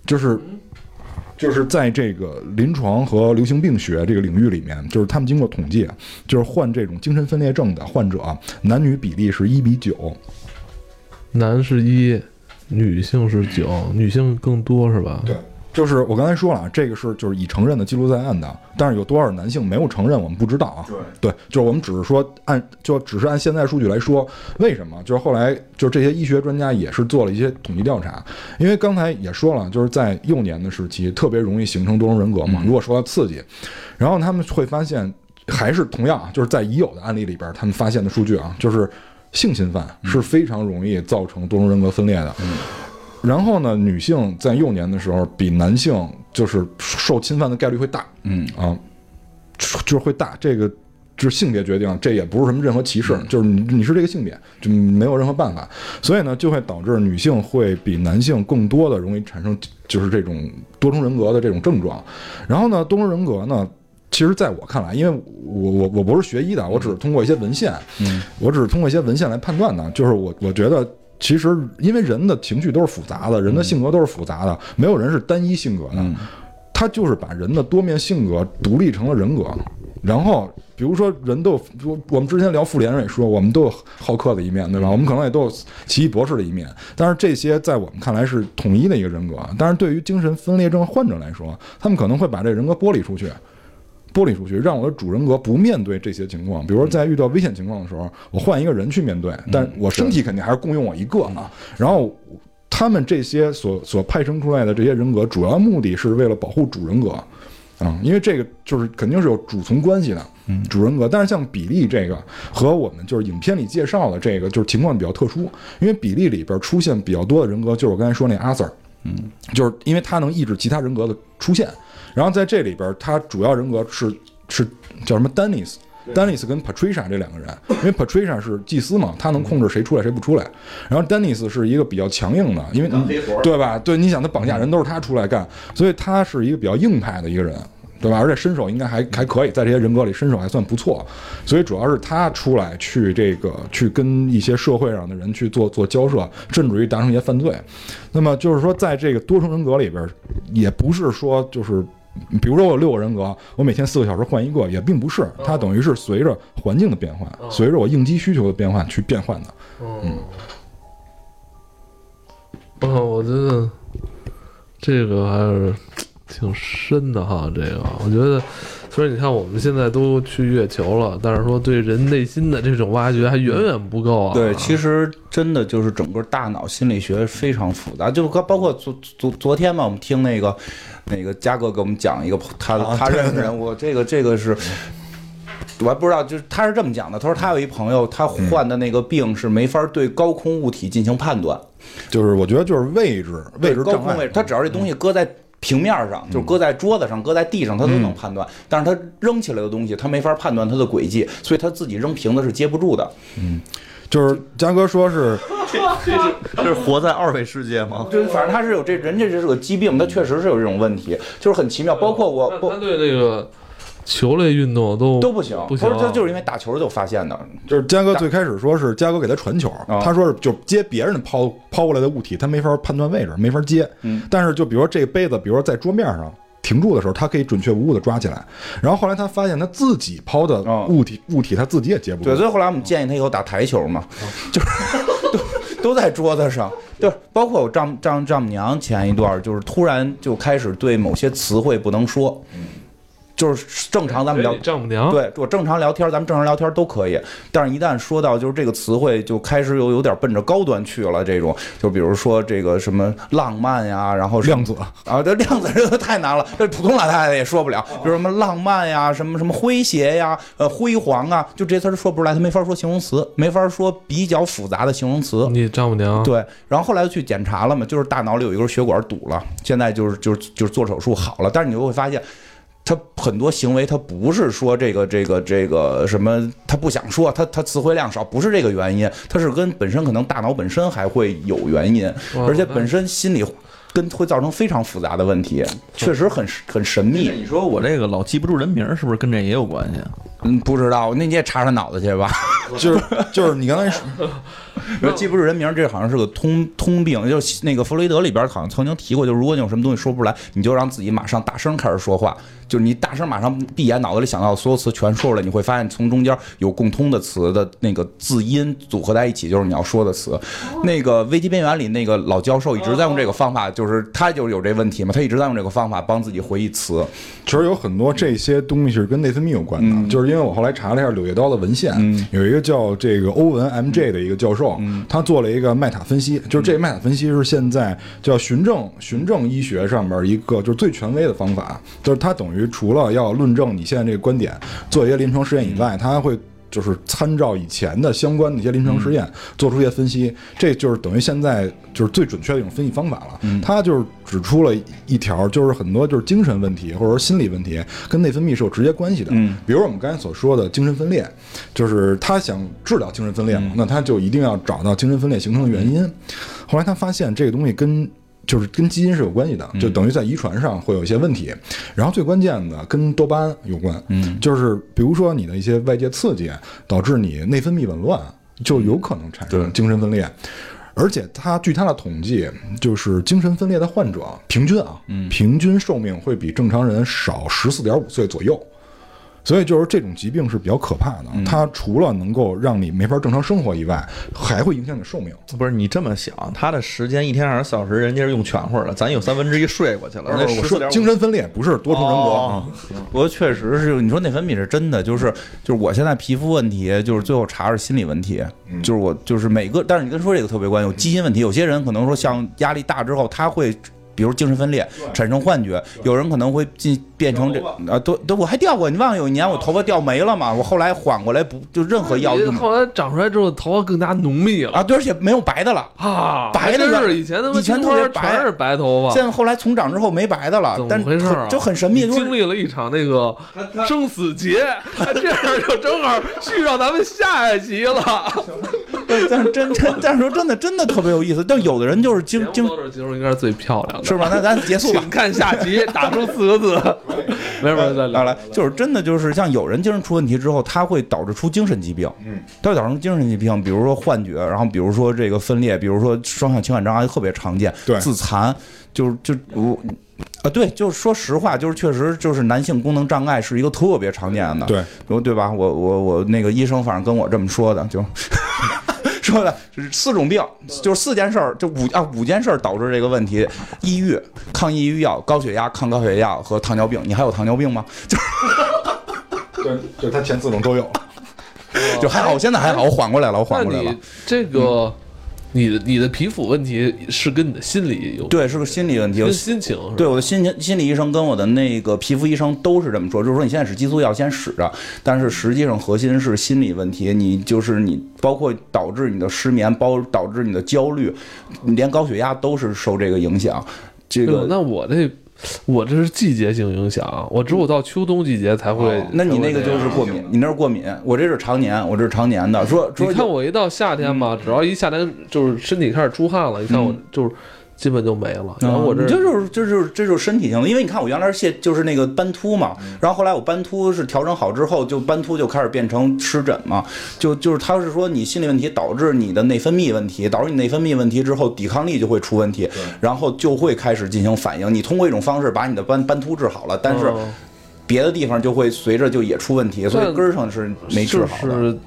就是就是在这个临床和流行病学这个领域里面，就是他们经过统计，就是患这种精神分裂症的患者，男女比例是一比九。男是一，女性是九，女性更多是吧？对，就是我刚才说了啊，这个是就是已承认的记录在案的，但是有多少男性没有承认，我们不知道啊。对，对，就是我们只是说按就只是按现在数据来说，为什么？就是后来就是这些医学专家也是做了一些统计调查，因为刚才也说了，就是在幼年的时期特别容易形成多重人格嘛，如果受到刺激，然后他们会发现，还是同样啊，就是在已有的案例里边，他们发现的数据啊，就是性侵犯是非常容易造成多重人格分裂的。然后呢，女性在幼年的时候比男性就是受侵犯的概率会大，嗯啊，就是会大。这个就是性别决定，这也不是什么任何歧视，就是你你是这个性别，就没有任何办法。所以呢，就会导致女性会比男性更多的容易产生就是这种多重人格的这种症状。然后呢，多重人格呢。其实，在我看来，因为我我我不是学医的，我只是通过一些文献，嗯，我只是通过一些文献来判断的。就是我我觉得，其实因为人的情绪都是复杂的，人的性格都是复杂的，没有人是单一性格的。嗯他就是把人的多面性格独立成了人格。然后，比如说，人都有，我我们之前聊复联也说，我们都有好客的一面，对吧？我们可能也都有奇异博士的一面，但是这些在我们看来是统一的一个人格。但是对于精神分裂症患者来说，他们可能会把这人格剥离出去。剥离出去，让我的主人格不面对这些情况。比如说，在遇到危险情况的时候，我换一个人去面对，但我身体肯定还是共用我一个啊。然后，他们这些所所派生出来的这些人格，主要目的是为了保护主人格啊，因为这个就是肯定是有主从关系的，嗯，主人格。但是像比利这个和我们就是影片里介绍的这个，就是情况比较特殊，因为比利里边出现比较多的人格，就是我刚才说那阿 Sir，嗯，就是因为他能抑制其他人格的出现。然后在这里边，他主要人格是是叫什么丹尼斯。丹尼斯跟 Patricia 这两个人，因为 Patricia 是祭司嘛，他能控制谁出来谁不出来。然后丹尼斯是一个比较强硬的，因为对吧？对，你想他绑架人都是他出来干，所以他是一个比较硬派的一个人，对吧？而且身手应该还还可以，在这些人格里身手还算不错。所以主要是他出来去这个去跟一些社会上的人去做做交涉，甚至于达成一些犯罪。那么就是说，在这个多重人格里边，也不是说就是。比如说我有六个人格，我每天四个小时换一个，也并不是，它等于是随着环境的变换，随着我应激需求的变换去变换的。嗯，哦，我觉得这个还是挺深的哈。这个，我觉得虽然你看我们现在都去月球了，但是说对人内心的这种挖掘还远远不够啊。对，其实真的就是整个大脑心理学非常复杂，就包包括昨昨昨天嘛，我们听那个那个嘉哥给我们讲一个他他认识人物，这个这个是。我还不知道，就是他是这么讲的。他说他有一朋友，他患的那个病是没法对高空物体进行判断，就是我觉得就是位置位置障碍高空位置，，他只要这东西搁在平面上，就是搁在桌子上、搁在地上，他都能判断。但是他扔起来的东西，他没法判断它的轨迹，所以他自己扔瓶子是接不住的。嗯就是嘉哥说是 这是活在二维世界吗？就是反正他是有这人这这是个疾病，他确实是有这种问题，就是很奇妙。包括我，他对那个球类运动都都不行。不行他说他就是因为打球就发现的。就是嘉哥最开始说是嘉哥给他传球，啊他说是就接别人抛抛过来的物体，他没法判断位置，没法接。嗯，但是就比如说这个杯子，比如说在桌面上停住的时候，他可以准确无误的抓起来。然后后来他发现他自己抛的哦物体、物体他自己也接不住对，。所以后来我们建议他以后打台球嘛，就是 都都在桌子上，就是包括我丈丈丈母娘前一段就是突然就开始对某些词汇不能说，就是正常咱们聊丈母娘对我正常聊天，咱们正常聊天都可以，但是一旦说到就是这个词汇，就开始有有点奔着高端去了。这种就比如说这个什么浪漫呀，然后量子啊，这量子这个太难了，这普通老太太也说不了。比如什么浪漫呀，什么什么诙谐呀，呃，辉煌啊，就这些词儿说不出来，他没法说形容词，没法说比较复杂的形容词。你丈母娘对，然后后来就去检查了嘛，就是大脑里有一根血管堵了，现在就是就是就是做手术好了，但是你就会发现。他很多行为，他不是说这个这个这个什么，他不想说，他他词汇量少，不是这个原因，他是跟本身可能大脑本身还会有原因，而且本身心理跟会造成非常复杂的问题，确实很很神秘。你说我这个老记不住人名，是不是跟这也有关系啊？嗯，不知道，那你也查查脑子去吧。就是就是你刚才说 说记不住人名，这好像是个通通病。就是那个弗洛伊德里边好像曾经提过，就是如果你有什么东西说不出来，你就让自己马上大声开始说话，就是你大声马上闭眼，脑子里想到的所有词全说出来，你会发现从中间有共通的词的那个字音组合在一起，就是你要说的词。那个危机边缘里那个老教授一直在用这个方法，就是他就是有这问题嘛，他一直在用这个方法帮自己回忆词。其实有很多这些东西是跟内分泌有关的，就是因为我后来查了一下《柳叶刀》的文献，有一个叫这个欧文 M.J. 的一个教授，他做了一个麦塔分析，就是这个麦塔分析是现在叫循证循证医学上面一个就是最权威的方法，就是它等于除了要论证你现在这个观点，做一些临床实验以外，它还会。就是参照以前的相关的一些临床试验，做出一些分析，这就是等于现在就是最准确的一种分析方法了。他就是指出了一条，就是很多就是精神问题或者说心理问题跟内分泌是有直接关系的。嗯，比如我们刚才所说的精神分裂，就是他想治疗精神分裂嘛，那他就一定要找到精神分裂形成的原因。后来他发现这个东西跟就是跟基因是有关系的，就等于在遗传上会有一些问题。然后最关键的跟多巴胺有关，嗯，就是比如说你的一些外界刺激导致你内分泌紊乱，就有可能产生精神分裂。而且他据他的统计，就是精神分裂的患者平均啊，平均寿命会比正常人少十四点五岁左右。所以就是这种疾病是比较可怕的，它除了能够让你没法正常生活以外，还会影响你寿命。不是你这么想，他的时间一天二十四小时，人家是用全乎的，咱有三分之一睡过去了。那我说精神分裂不是多重人格啊。不过确实是，你说内分泌是真的，就是就是我现在皮肤问题，就是最后查是心理问题，就是我就是每个，但是你跟说这个特别关键，有基因问题，有些人可能说像压力大之后他会。比如精神分裂，产生幻觉，有人可能会进变成这啊，都都我还掉过，你忘了有一年我头发掉没了嘛？我后来缓过来不就任何药用。后来长出来之后，头发更加浓密了啊，对，而且没有白的了啊，白的是以前的以前特别白，全是白头发，现在后来从长之后没白的了，怎么回事？就很神秘，经历了一场那个生死劫，这样就正好续上咱们下一集了。但是真真，但是说真的，真的特别有意思。但有的人就是精精，形容应该是最漂亮的，是吧？那咱结束吧，看下集，打出四个字。没 事没事，再来来，就是真的，就是像有人精神出问题之后，他会导致出精神疾病，嗯，他会导致精神疾病，比如说幻觉，然后比如说这个分裂，比如说双向情感障碍特别常见，对，自残，就是就我。啊，对，就是说实话，就是确实就是男性功能障碍是一个特别常见的，对，对吧？我我我那个医生反正跟我这么说的，就。说的是四种病，就是四件事儿，就五啊五件事儿导致这个问题：抑郁、抗抑郁药、高血压、抗高血压和糖尿病。你还有糖尿病吗？就，是，就他前四种都有，就还好，我现在还好，我缓过来了，我缓过来了。这个。你的你的皮肤问题是跟你的心理有对，是个心理问题，跟心情。对，我的心情心理医生跟我的那个皮肤医生都是这么说，就是说你现在使激素药先使着，但是实际上核心是心理问题，你就是你包括导致你的失眠，包导致你的焦虑，连高血压都是受这个影响。这个那我这。我这是季节性影响，我只有到秋冬季节才会。那你那个就是过敏，你那是过敏，我这是常年，我这是常年的。说，你看我一到夏天吧，只要一夏天就是身体开始出汗了，你看我就是。基本就没了，然后我这这就是这就是这就是身体性的，因为你看我原来是泻就是那个斑秃嘛，然后后来我斑秃是调整好之后，就斑秃就开始变成湿疹嘛，就就是他是说你心理问题导致你的内分泌问题，导致你内分泌问题之后，抵抗力就会出问题，然后就会开始进行反应。你通过一种方式把你的斑斑秃治好了，但是别的地方就会随着就也出问题，所以根儿上是没治好的。是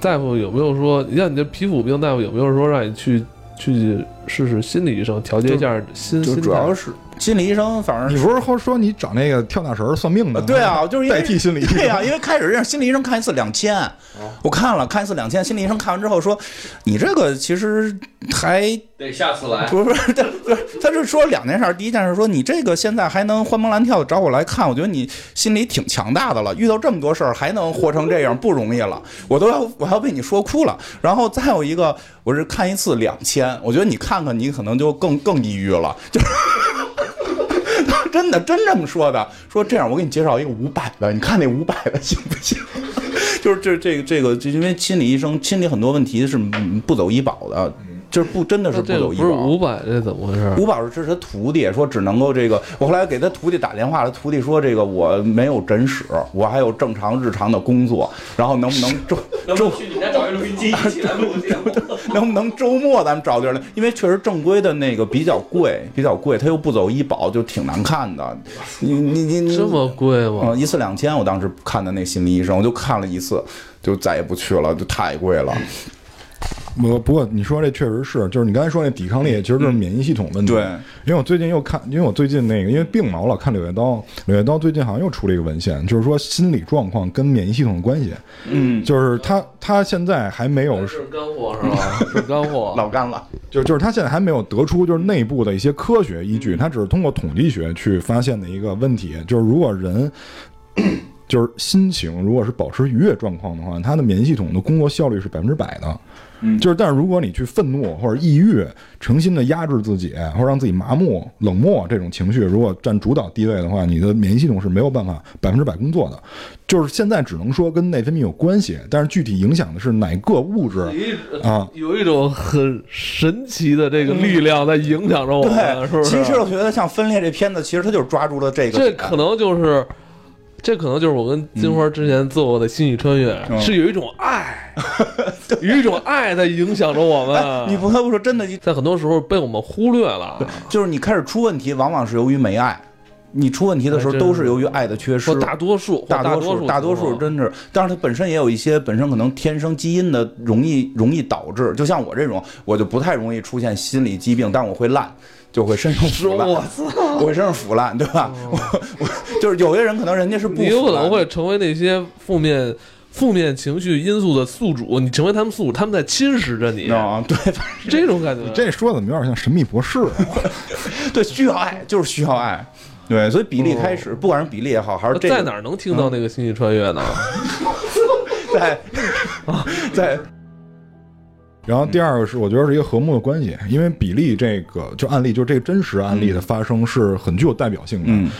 大夫有没有说，像你这皮肤病，大夫有没有说让你去？去试试心理医生调节一下心，就主要是心理医生。反正你不是说说你找那个跳大神算命的？对啊，就是代替心理医生。对啊，因为开始让心理医生看一次两千，我看了看一次两千，心理医生看完之后说，你这个其实还得下次来。不是不是，不是，他是说两件事。第一件事说你这个现在还能欢蹦乱跳的找我来看，我觉得你心里挺强大的了。遇到这么多事儿还能活成这样不容易了，我都要我要被你说哭了。然后再有一个。我是看一次两千，我觉得你看看，你可能就更更抑郁了，就是 真的真这么说的。说这样，我给你介绍一个五百的，你看那五百的行不行？就是这这个这个，就因为心理医生心理很多问题是不走医保的。就是不真的是不走医保。五百，这怎么回事？五百是他徒弟，说只能够这个。我后来给他徒弟打电话，他徒弟说这个我没有诊室，我还有正常日常的工作，然后能不能 周周去你家找一录音机一起来录？能不能周末咱们找地儿来？因为确实正规的那个比较贵，比较贵，他又不走医保，就挺难看的。你你你你这么贵吗？嗯，一次两千，我当时看的那心理医生，我就看了一次，就再也不去了，就太贵了。不不过你说这确实是，就是你刚才说那抵抗力，其实就是免疫系统问题。对，因为我最近又看，因为我最近那个因为病嘛，我老看《柳叶刀》，《柳叶刀》最近好像又出了一个文献，就是说心理状况跟免疫系统的关系。嗯，就是他他现在还没有，是干货是吧？是干货。老干了。就就是他现在还没有得出就是内部的一些科学依据，他只是通过统计学去发现的一个问题，就是如果人。就是心情，如果是保持愉悦状况的话，他的免疫系统的工作效率是百分之百的。嗯就是，但是如果你去愤怒或者抑郁，诚心的压制自己，或者让自己麻木、冷漠这种情绪，如果占主导地位的话，你的免疫系统是没有办法百分之百工作的。就是现在只能说跟内分泌有关系，但是具体影响的是哪个物质啊？有一种很神奇的这个力量在影响着我们，对，是不是？其实我觉得像《分裂》这片子，其实它就是抓住了这个。这可能就是，这可能就是我跟金花之前做过的心理穿越，嗯是有一种爱，有一种爱在影响着我们。哎，你不得不说，真的，在很多时候被我们忽略了，就是你开始出问题，往往是由于没爱。你出问题的时候，都是由于爱的缺失。大多数，大大多数，大多数真是，但是它本身也有一些本身可能天生基因的容易容易导致，就像我这种，我就不太容易出现心理疾病，但我会烂，就会身上 腐烂，我操，我会身上腐烂，对吧？我我就是有些人可能人家是不你有可能会成为那些负面。负面情绪因素的宿主，你成为他们宿主，他们在侵蚀着你，啊，对，反是这种感觉。你这说的怎么有点像神秘博士、啊？对需要爱，就是需要爱。对，所以比利开始，不管是比利也好，还是这个在哪儿能听到那个星际穿越呢？在在然后第二个是，我觉得是一个和睦的关系，因为比利这个就案例，就这个真实案例的发生是很具有代表性的。嗯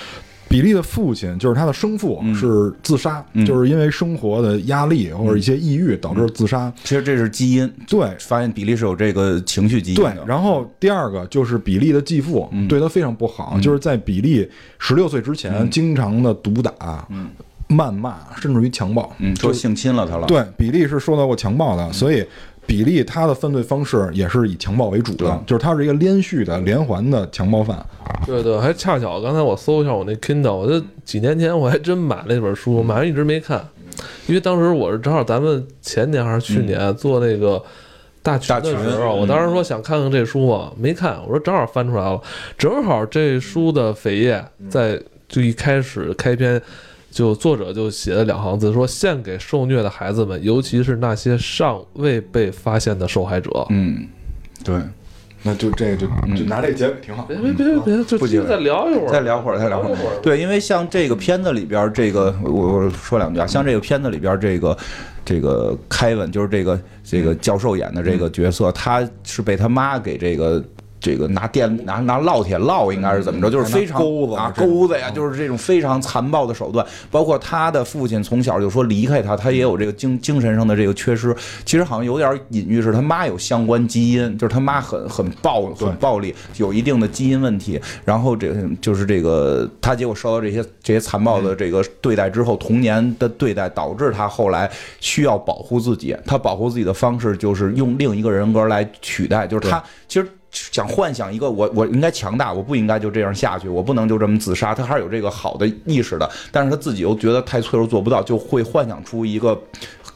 比利的父亲就是他的生父嗯是自杀，嗯就是因为生活的压力或者一些抑郁导致自杀。其实这是基因，对发现比利是有这个情绪基因对。，然后第二个就是比利的继父嗯对他非常不好，嗯就是在比利十六岁之前嗯经常的毒打、嗯谩骂，甚至于强暴。嗯，说性侵了他了。对，比利是受到过强暴的，所以比利他的犯罪方式也是以强暴为主的，就是他是一个连续的连环的强暴犯。对对，还恰巧刚才我搜一下我那 Kindle，我这几年前我还真买了那本书，买完一直没看，因为当时我是正好咱们前年还是去年做那个大群大群的时候，嗯我当时说想看看这书嘛，没看，我说正好翻出来了，正好这书的扉页在就一开始开篇。就作者就写了两行字，说献给受虐的孩子们，尤其是那些尚未被发现的受害者。嗯，对。那就这个就就拿这个结尾挺好。别别别别，就不再聊一会儿，再聊会儿，再聊会儿。对，因为像这个片子里边儿，这个我我说两句啊，像这个片子里边儿，这个这个凯文就是这个这个教授演的这个角色，他是被他妈给这个。这个拿电拿拿烙铁烙应该是怎么着，就是非常钩子啊钩子呀，就是这种非常残暴的手段。包括他的父亲从小就说离开他，他也有这个精精神上的这个缺失。其实好像有点隐喻是他妈有相关基因，就是他妈很很暴很暴力，有一定的基因问题。然后这个就是这个他结果受到这些这些残暴的这个对待之后，童年的对待导致他后来需要保护自己。他保护自己的方式就是用另一个人格来取代，就是他其实。想幻想一个我，我应该强大，我不应该就这样下去，我不能就这么自杀。他还是有这个好的意识的，但是他自己又觉得太脆弱，做不到，就会幻想出一个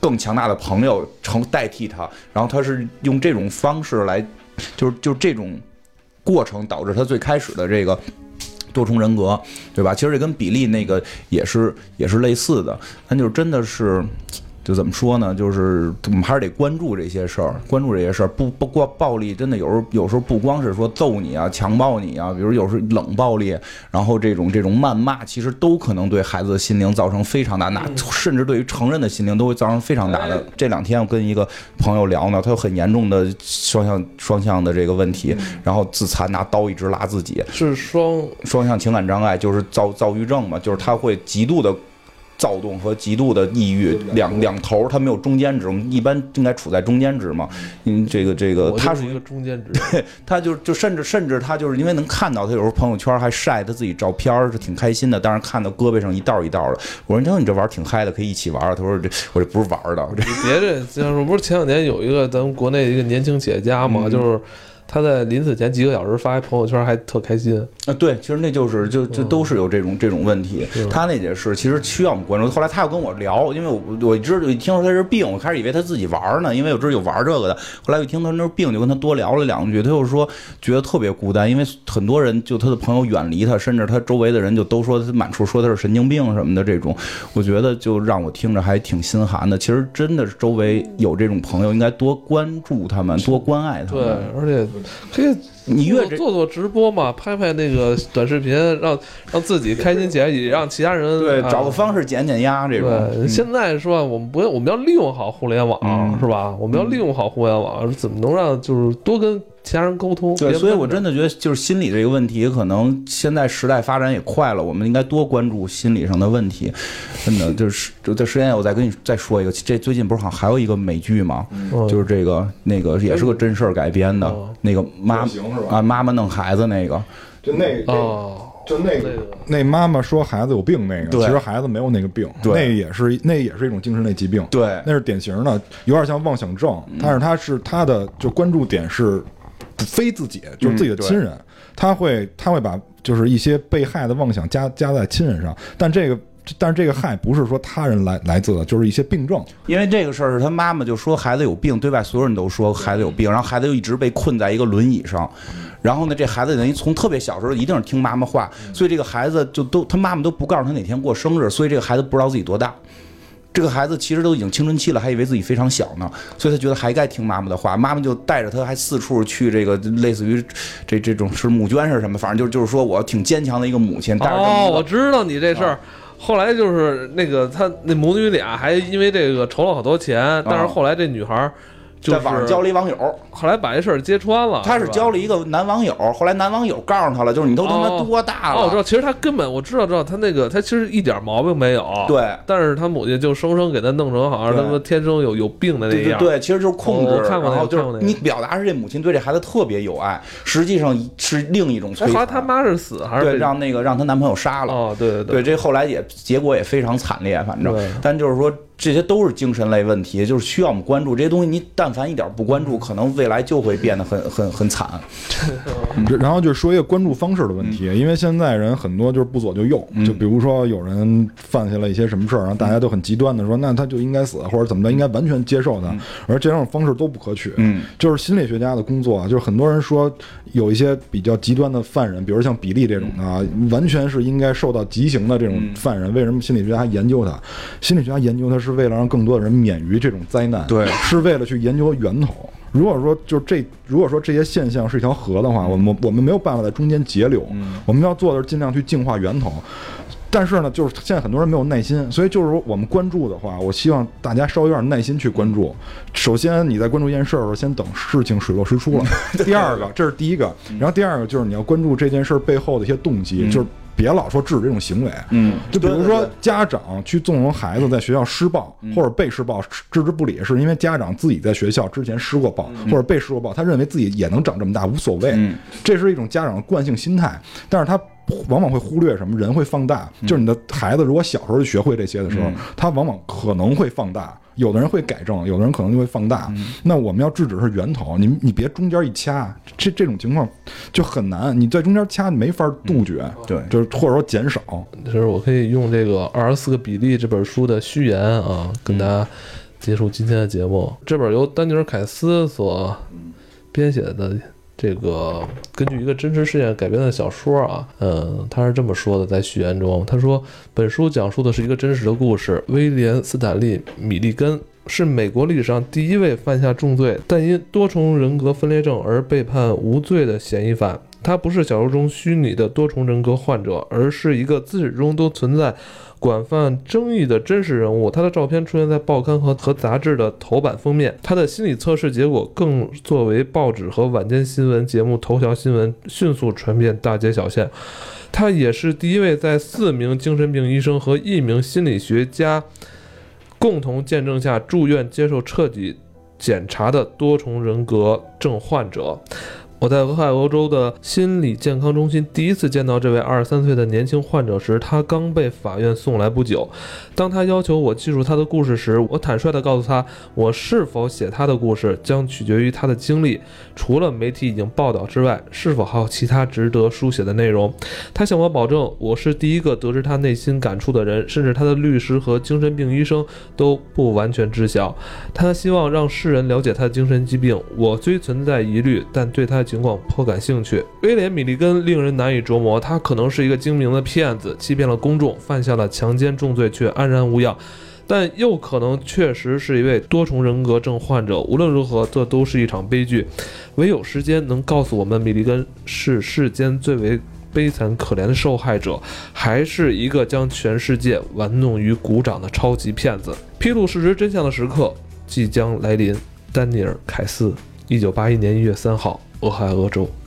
更强大的朋友成代替他。然后他是用这种方式来，就是就这种过程导致他最开始的这个多重人格，对吧？其实这跟比利那个也是也是类似的，但就真的是。就怎么说呢？就是我们还是得关注这些事儿，关注这些事儿。不不光暴力，真的有时候有时候不光是说揍你啊、强暴你啊，比如有时候冷暴力，然后这种这种谩骂，其实都可能对孩子的心灵造成非常大，那甚至对于成人的心灵都会造成非常大的。这两天我跟一个朋友聊呢，他有很严重的双向双向的这个问题，然后自残，拿刀一直拉自己，是双双向情感障碍就是躁躁郁症嘛，就是他会极度的躁动和极度的抑郁，两两头，他没有中间值。我们一般应该处在中间值嘛。嗯，这个这个，他是一个中间值。他就就甚至甚至他就是因为能看到他有时候朋友圈还晒他自己照片，是挺开心的。但是看到胳膊上一道一道的，我说：“你说你这玩挺嗨的，可以一起玩。”他说：“这我这不是玩的。”你别这，就是不是前两年有一个咱们国内一个年轻企业家嘛，就是。他在临死前几个小时发一朋友圈，还特开心啊！对，其实那就是就就都是有这种这种问题。他那也是，其实需要我们关注。后来他又跟我聊，因为我我一直一听说他是病，我开始以为他自己玩呢，因为我知道有玩这个的。后来一听他那是病，就跟他多聊了两句。他又说觉得特别孤单，因为很多人就他的朋友远离他，甚至他周围的人就都说他满处说他是神经病什么的这种。我觉得就让我听着还挺心寒的。其实真的是周围有这种朋友，应该多关注他们，多关爱他们。对，而且。这个你越做做直播嘛，拍拍那个短视频，让让自己开心起来，也让其他人对找个方式减减压。这种现在是吧？我们不要，我们要利用好互联网，是吧？我们要利用好互联网，怎么能让就是多跟。其他人沟通，对，所以我真的觉得就是心理这个问题，可能现在时代发展也快了，我们应该多关注心理上的问题。真的就是就这时间，我再跟你再说一个，这最近不是好像还有一个美剧吗？就是这个那个也是个真事儿改编的，那个妈啊妈妈弄孩子那个，就那哦，就那个。那妈妈说孩子有病那个，其实孩子没有那个病，那也是那也是一种精神类疾病，对，那是典型的，有点像妄想症，但是他是他的就关注点是。非自己就是自己的亲人，他会他会把就是一些被害的妄想加加在亲人上，但这个但是这个害不是说他人来来自的，就是一些病症。因为这个事儿是他妈妈就说孩子有病，对外所有人都说孩子有病，然后孩子又一直被困在一个轮椅上，然后呢，这孩子等于从特别小时候一定是听妈妈话，所以这个孩子就都他妈妈都不告诉他哪天过生日，所以这个孩子不知道自己多大。这个孩子其实都已经青春期了，还以为自己非常小呢，所以他觉得还该听妈妈的话。妈妈就带着他，还四处去这个类似于这这种是募捐是什么，反正就是就是说我挺坚强的一个母亲。带着哦，我知道你这事儿。后来就是那个他那母女俩还因为这个筹了好多钱，但是后来这女孩。在网上交了一网友，后来把这事儿揭穿了。他是交了一个男网友，后来男网友告诉他了，就是你都他妈多大了？哦，我知道，其实他根本我知道，知道他那个他其实一点毛病没有。对，但是他母亲就生生给他弄成好像他妈天生有有病的那样。对对，其实就是控制。看过那个，就是你表达是这母亲对这孩子特别有爱，实际上是另一种。后来他妈是死还是？对，让那个让她男朋友杀了。哦，对对对，这后来也结果也非常惨烈，反正，但就是说。这些都是精神类问题，就是需要我们关注这些东西。你但凡一点不关注，可能未来就会变得很很很惨。然后就说一个关注方式的问题，因为现在人很多就是不左就右，就比如说有人犯下了一些什么事儿，然后大家都很极端的说，那他就应该死，或者怎么着，应该完全接受他，而这种方式都不可取。嗯，就是心理学家的工作，就是很多人说有一些比较极端的犯人，比如像比利这种的，完全是应该受到极刑的这种犯人，为什么心理学家研究他？心理学家研究他是。是为了让更多的人免于这种灾难，对，是为了去研究源头。如果说就这，如果说这些现象是一条河的话，我们我们没有办法在中间截流，我们要做的是尽量去净化源头。但是呢，就是现在很多人没有耐心，所以就是说我们关注的话，我希望大家稍微有点耐心去关注。首先你在关注一件事儿的时候，先等事情水落石出了。第二个，这是第一个，然后第二个就是你要关注这件事儿背后的一些动机，就是。别老说制止这种行为，嗯，就比如说家长去纵容孩子在学校施暴或者被施暴，置之不理，是因为家长自己在学校之前施过暴或者被施过暴，他认为自己也能长这么大无所谓，这是一种家长的惯性心态，但是他往往会忽略什么？人会放大，就是你的孩子如果小时候就学会这些的时候，他往往可能会放大。有的人会改正，有的人可能就会放大。那我们要制止是源头，你你别中间一掐，这这种情况就很难。你在中间掐，你没法杜绝。对，就是或者说减少。就是我可以用这个《二十四个比例》这本书的序言啊，跟大家结束今天的节目。这本由丹尼尔·凯斯所编写的。这个根据一个真实事件改编的小说啊，嗯，他是这么说的，在序言中，他说，本书讲述的是一个真实的故事。威廉·斯坦利·米利根是美国历史上第一位犯下重罪，但因多重人格分裂症而被判无罪的嫌疑犯。他不是小说中虚拟的多重人格患者，而是一个自始至终都存在广泛争议的真实人物。他的照片出现在报刊和和杂志的头版封面，他的心理测试结果更作为报纸和晚间新闻节目头条新闻，迅速传遍大街小巷。他也是第一位在四名精神病医生和一名心理学家共同见证下住院接受彻底检查的多重人格症患者。我在俄亥俄州的心理健康中心第一次见到这位二十三岁的年轻患者时，他刚被法院送来不久。当他要求我记述他的故事时，我坦率地告诉他，我是否写他的故事将取决于他的经历，除了媒体已经报道之外，是否还有其他值得书写的内容。他向我保证，我是第一个得知他内心感触的人，甚至他的律师和精神病医生都不完全知晓。他希望让世人了解他的精神疾病。我虽存在疑虑，但对他情况颇感兴趣。威廉·米利根令人难以琢磨，他可能是一个精明的骗子，欺骗了公众，犯下了强奸重罪，却安然无恙。但又可能确实是一位多重人格症患者。无论如何，这都是一场悲剧。唯有时间能告诉我们，米利根是世间最为悲惨可怜的受害者，还是一个将全世界玩弄于股掌的超级骗子。披露事实真相的时刻即将来临。丹尼尔·凯斯，一九八一年一月三号，俄亥俄州。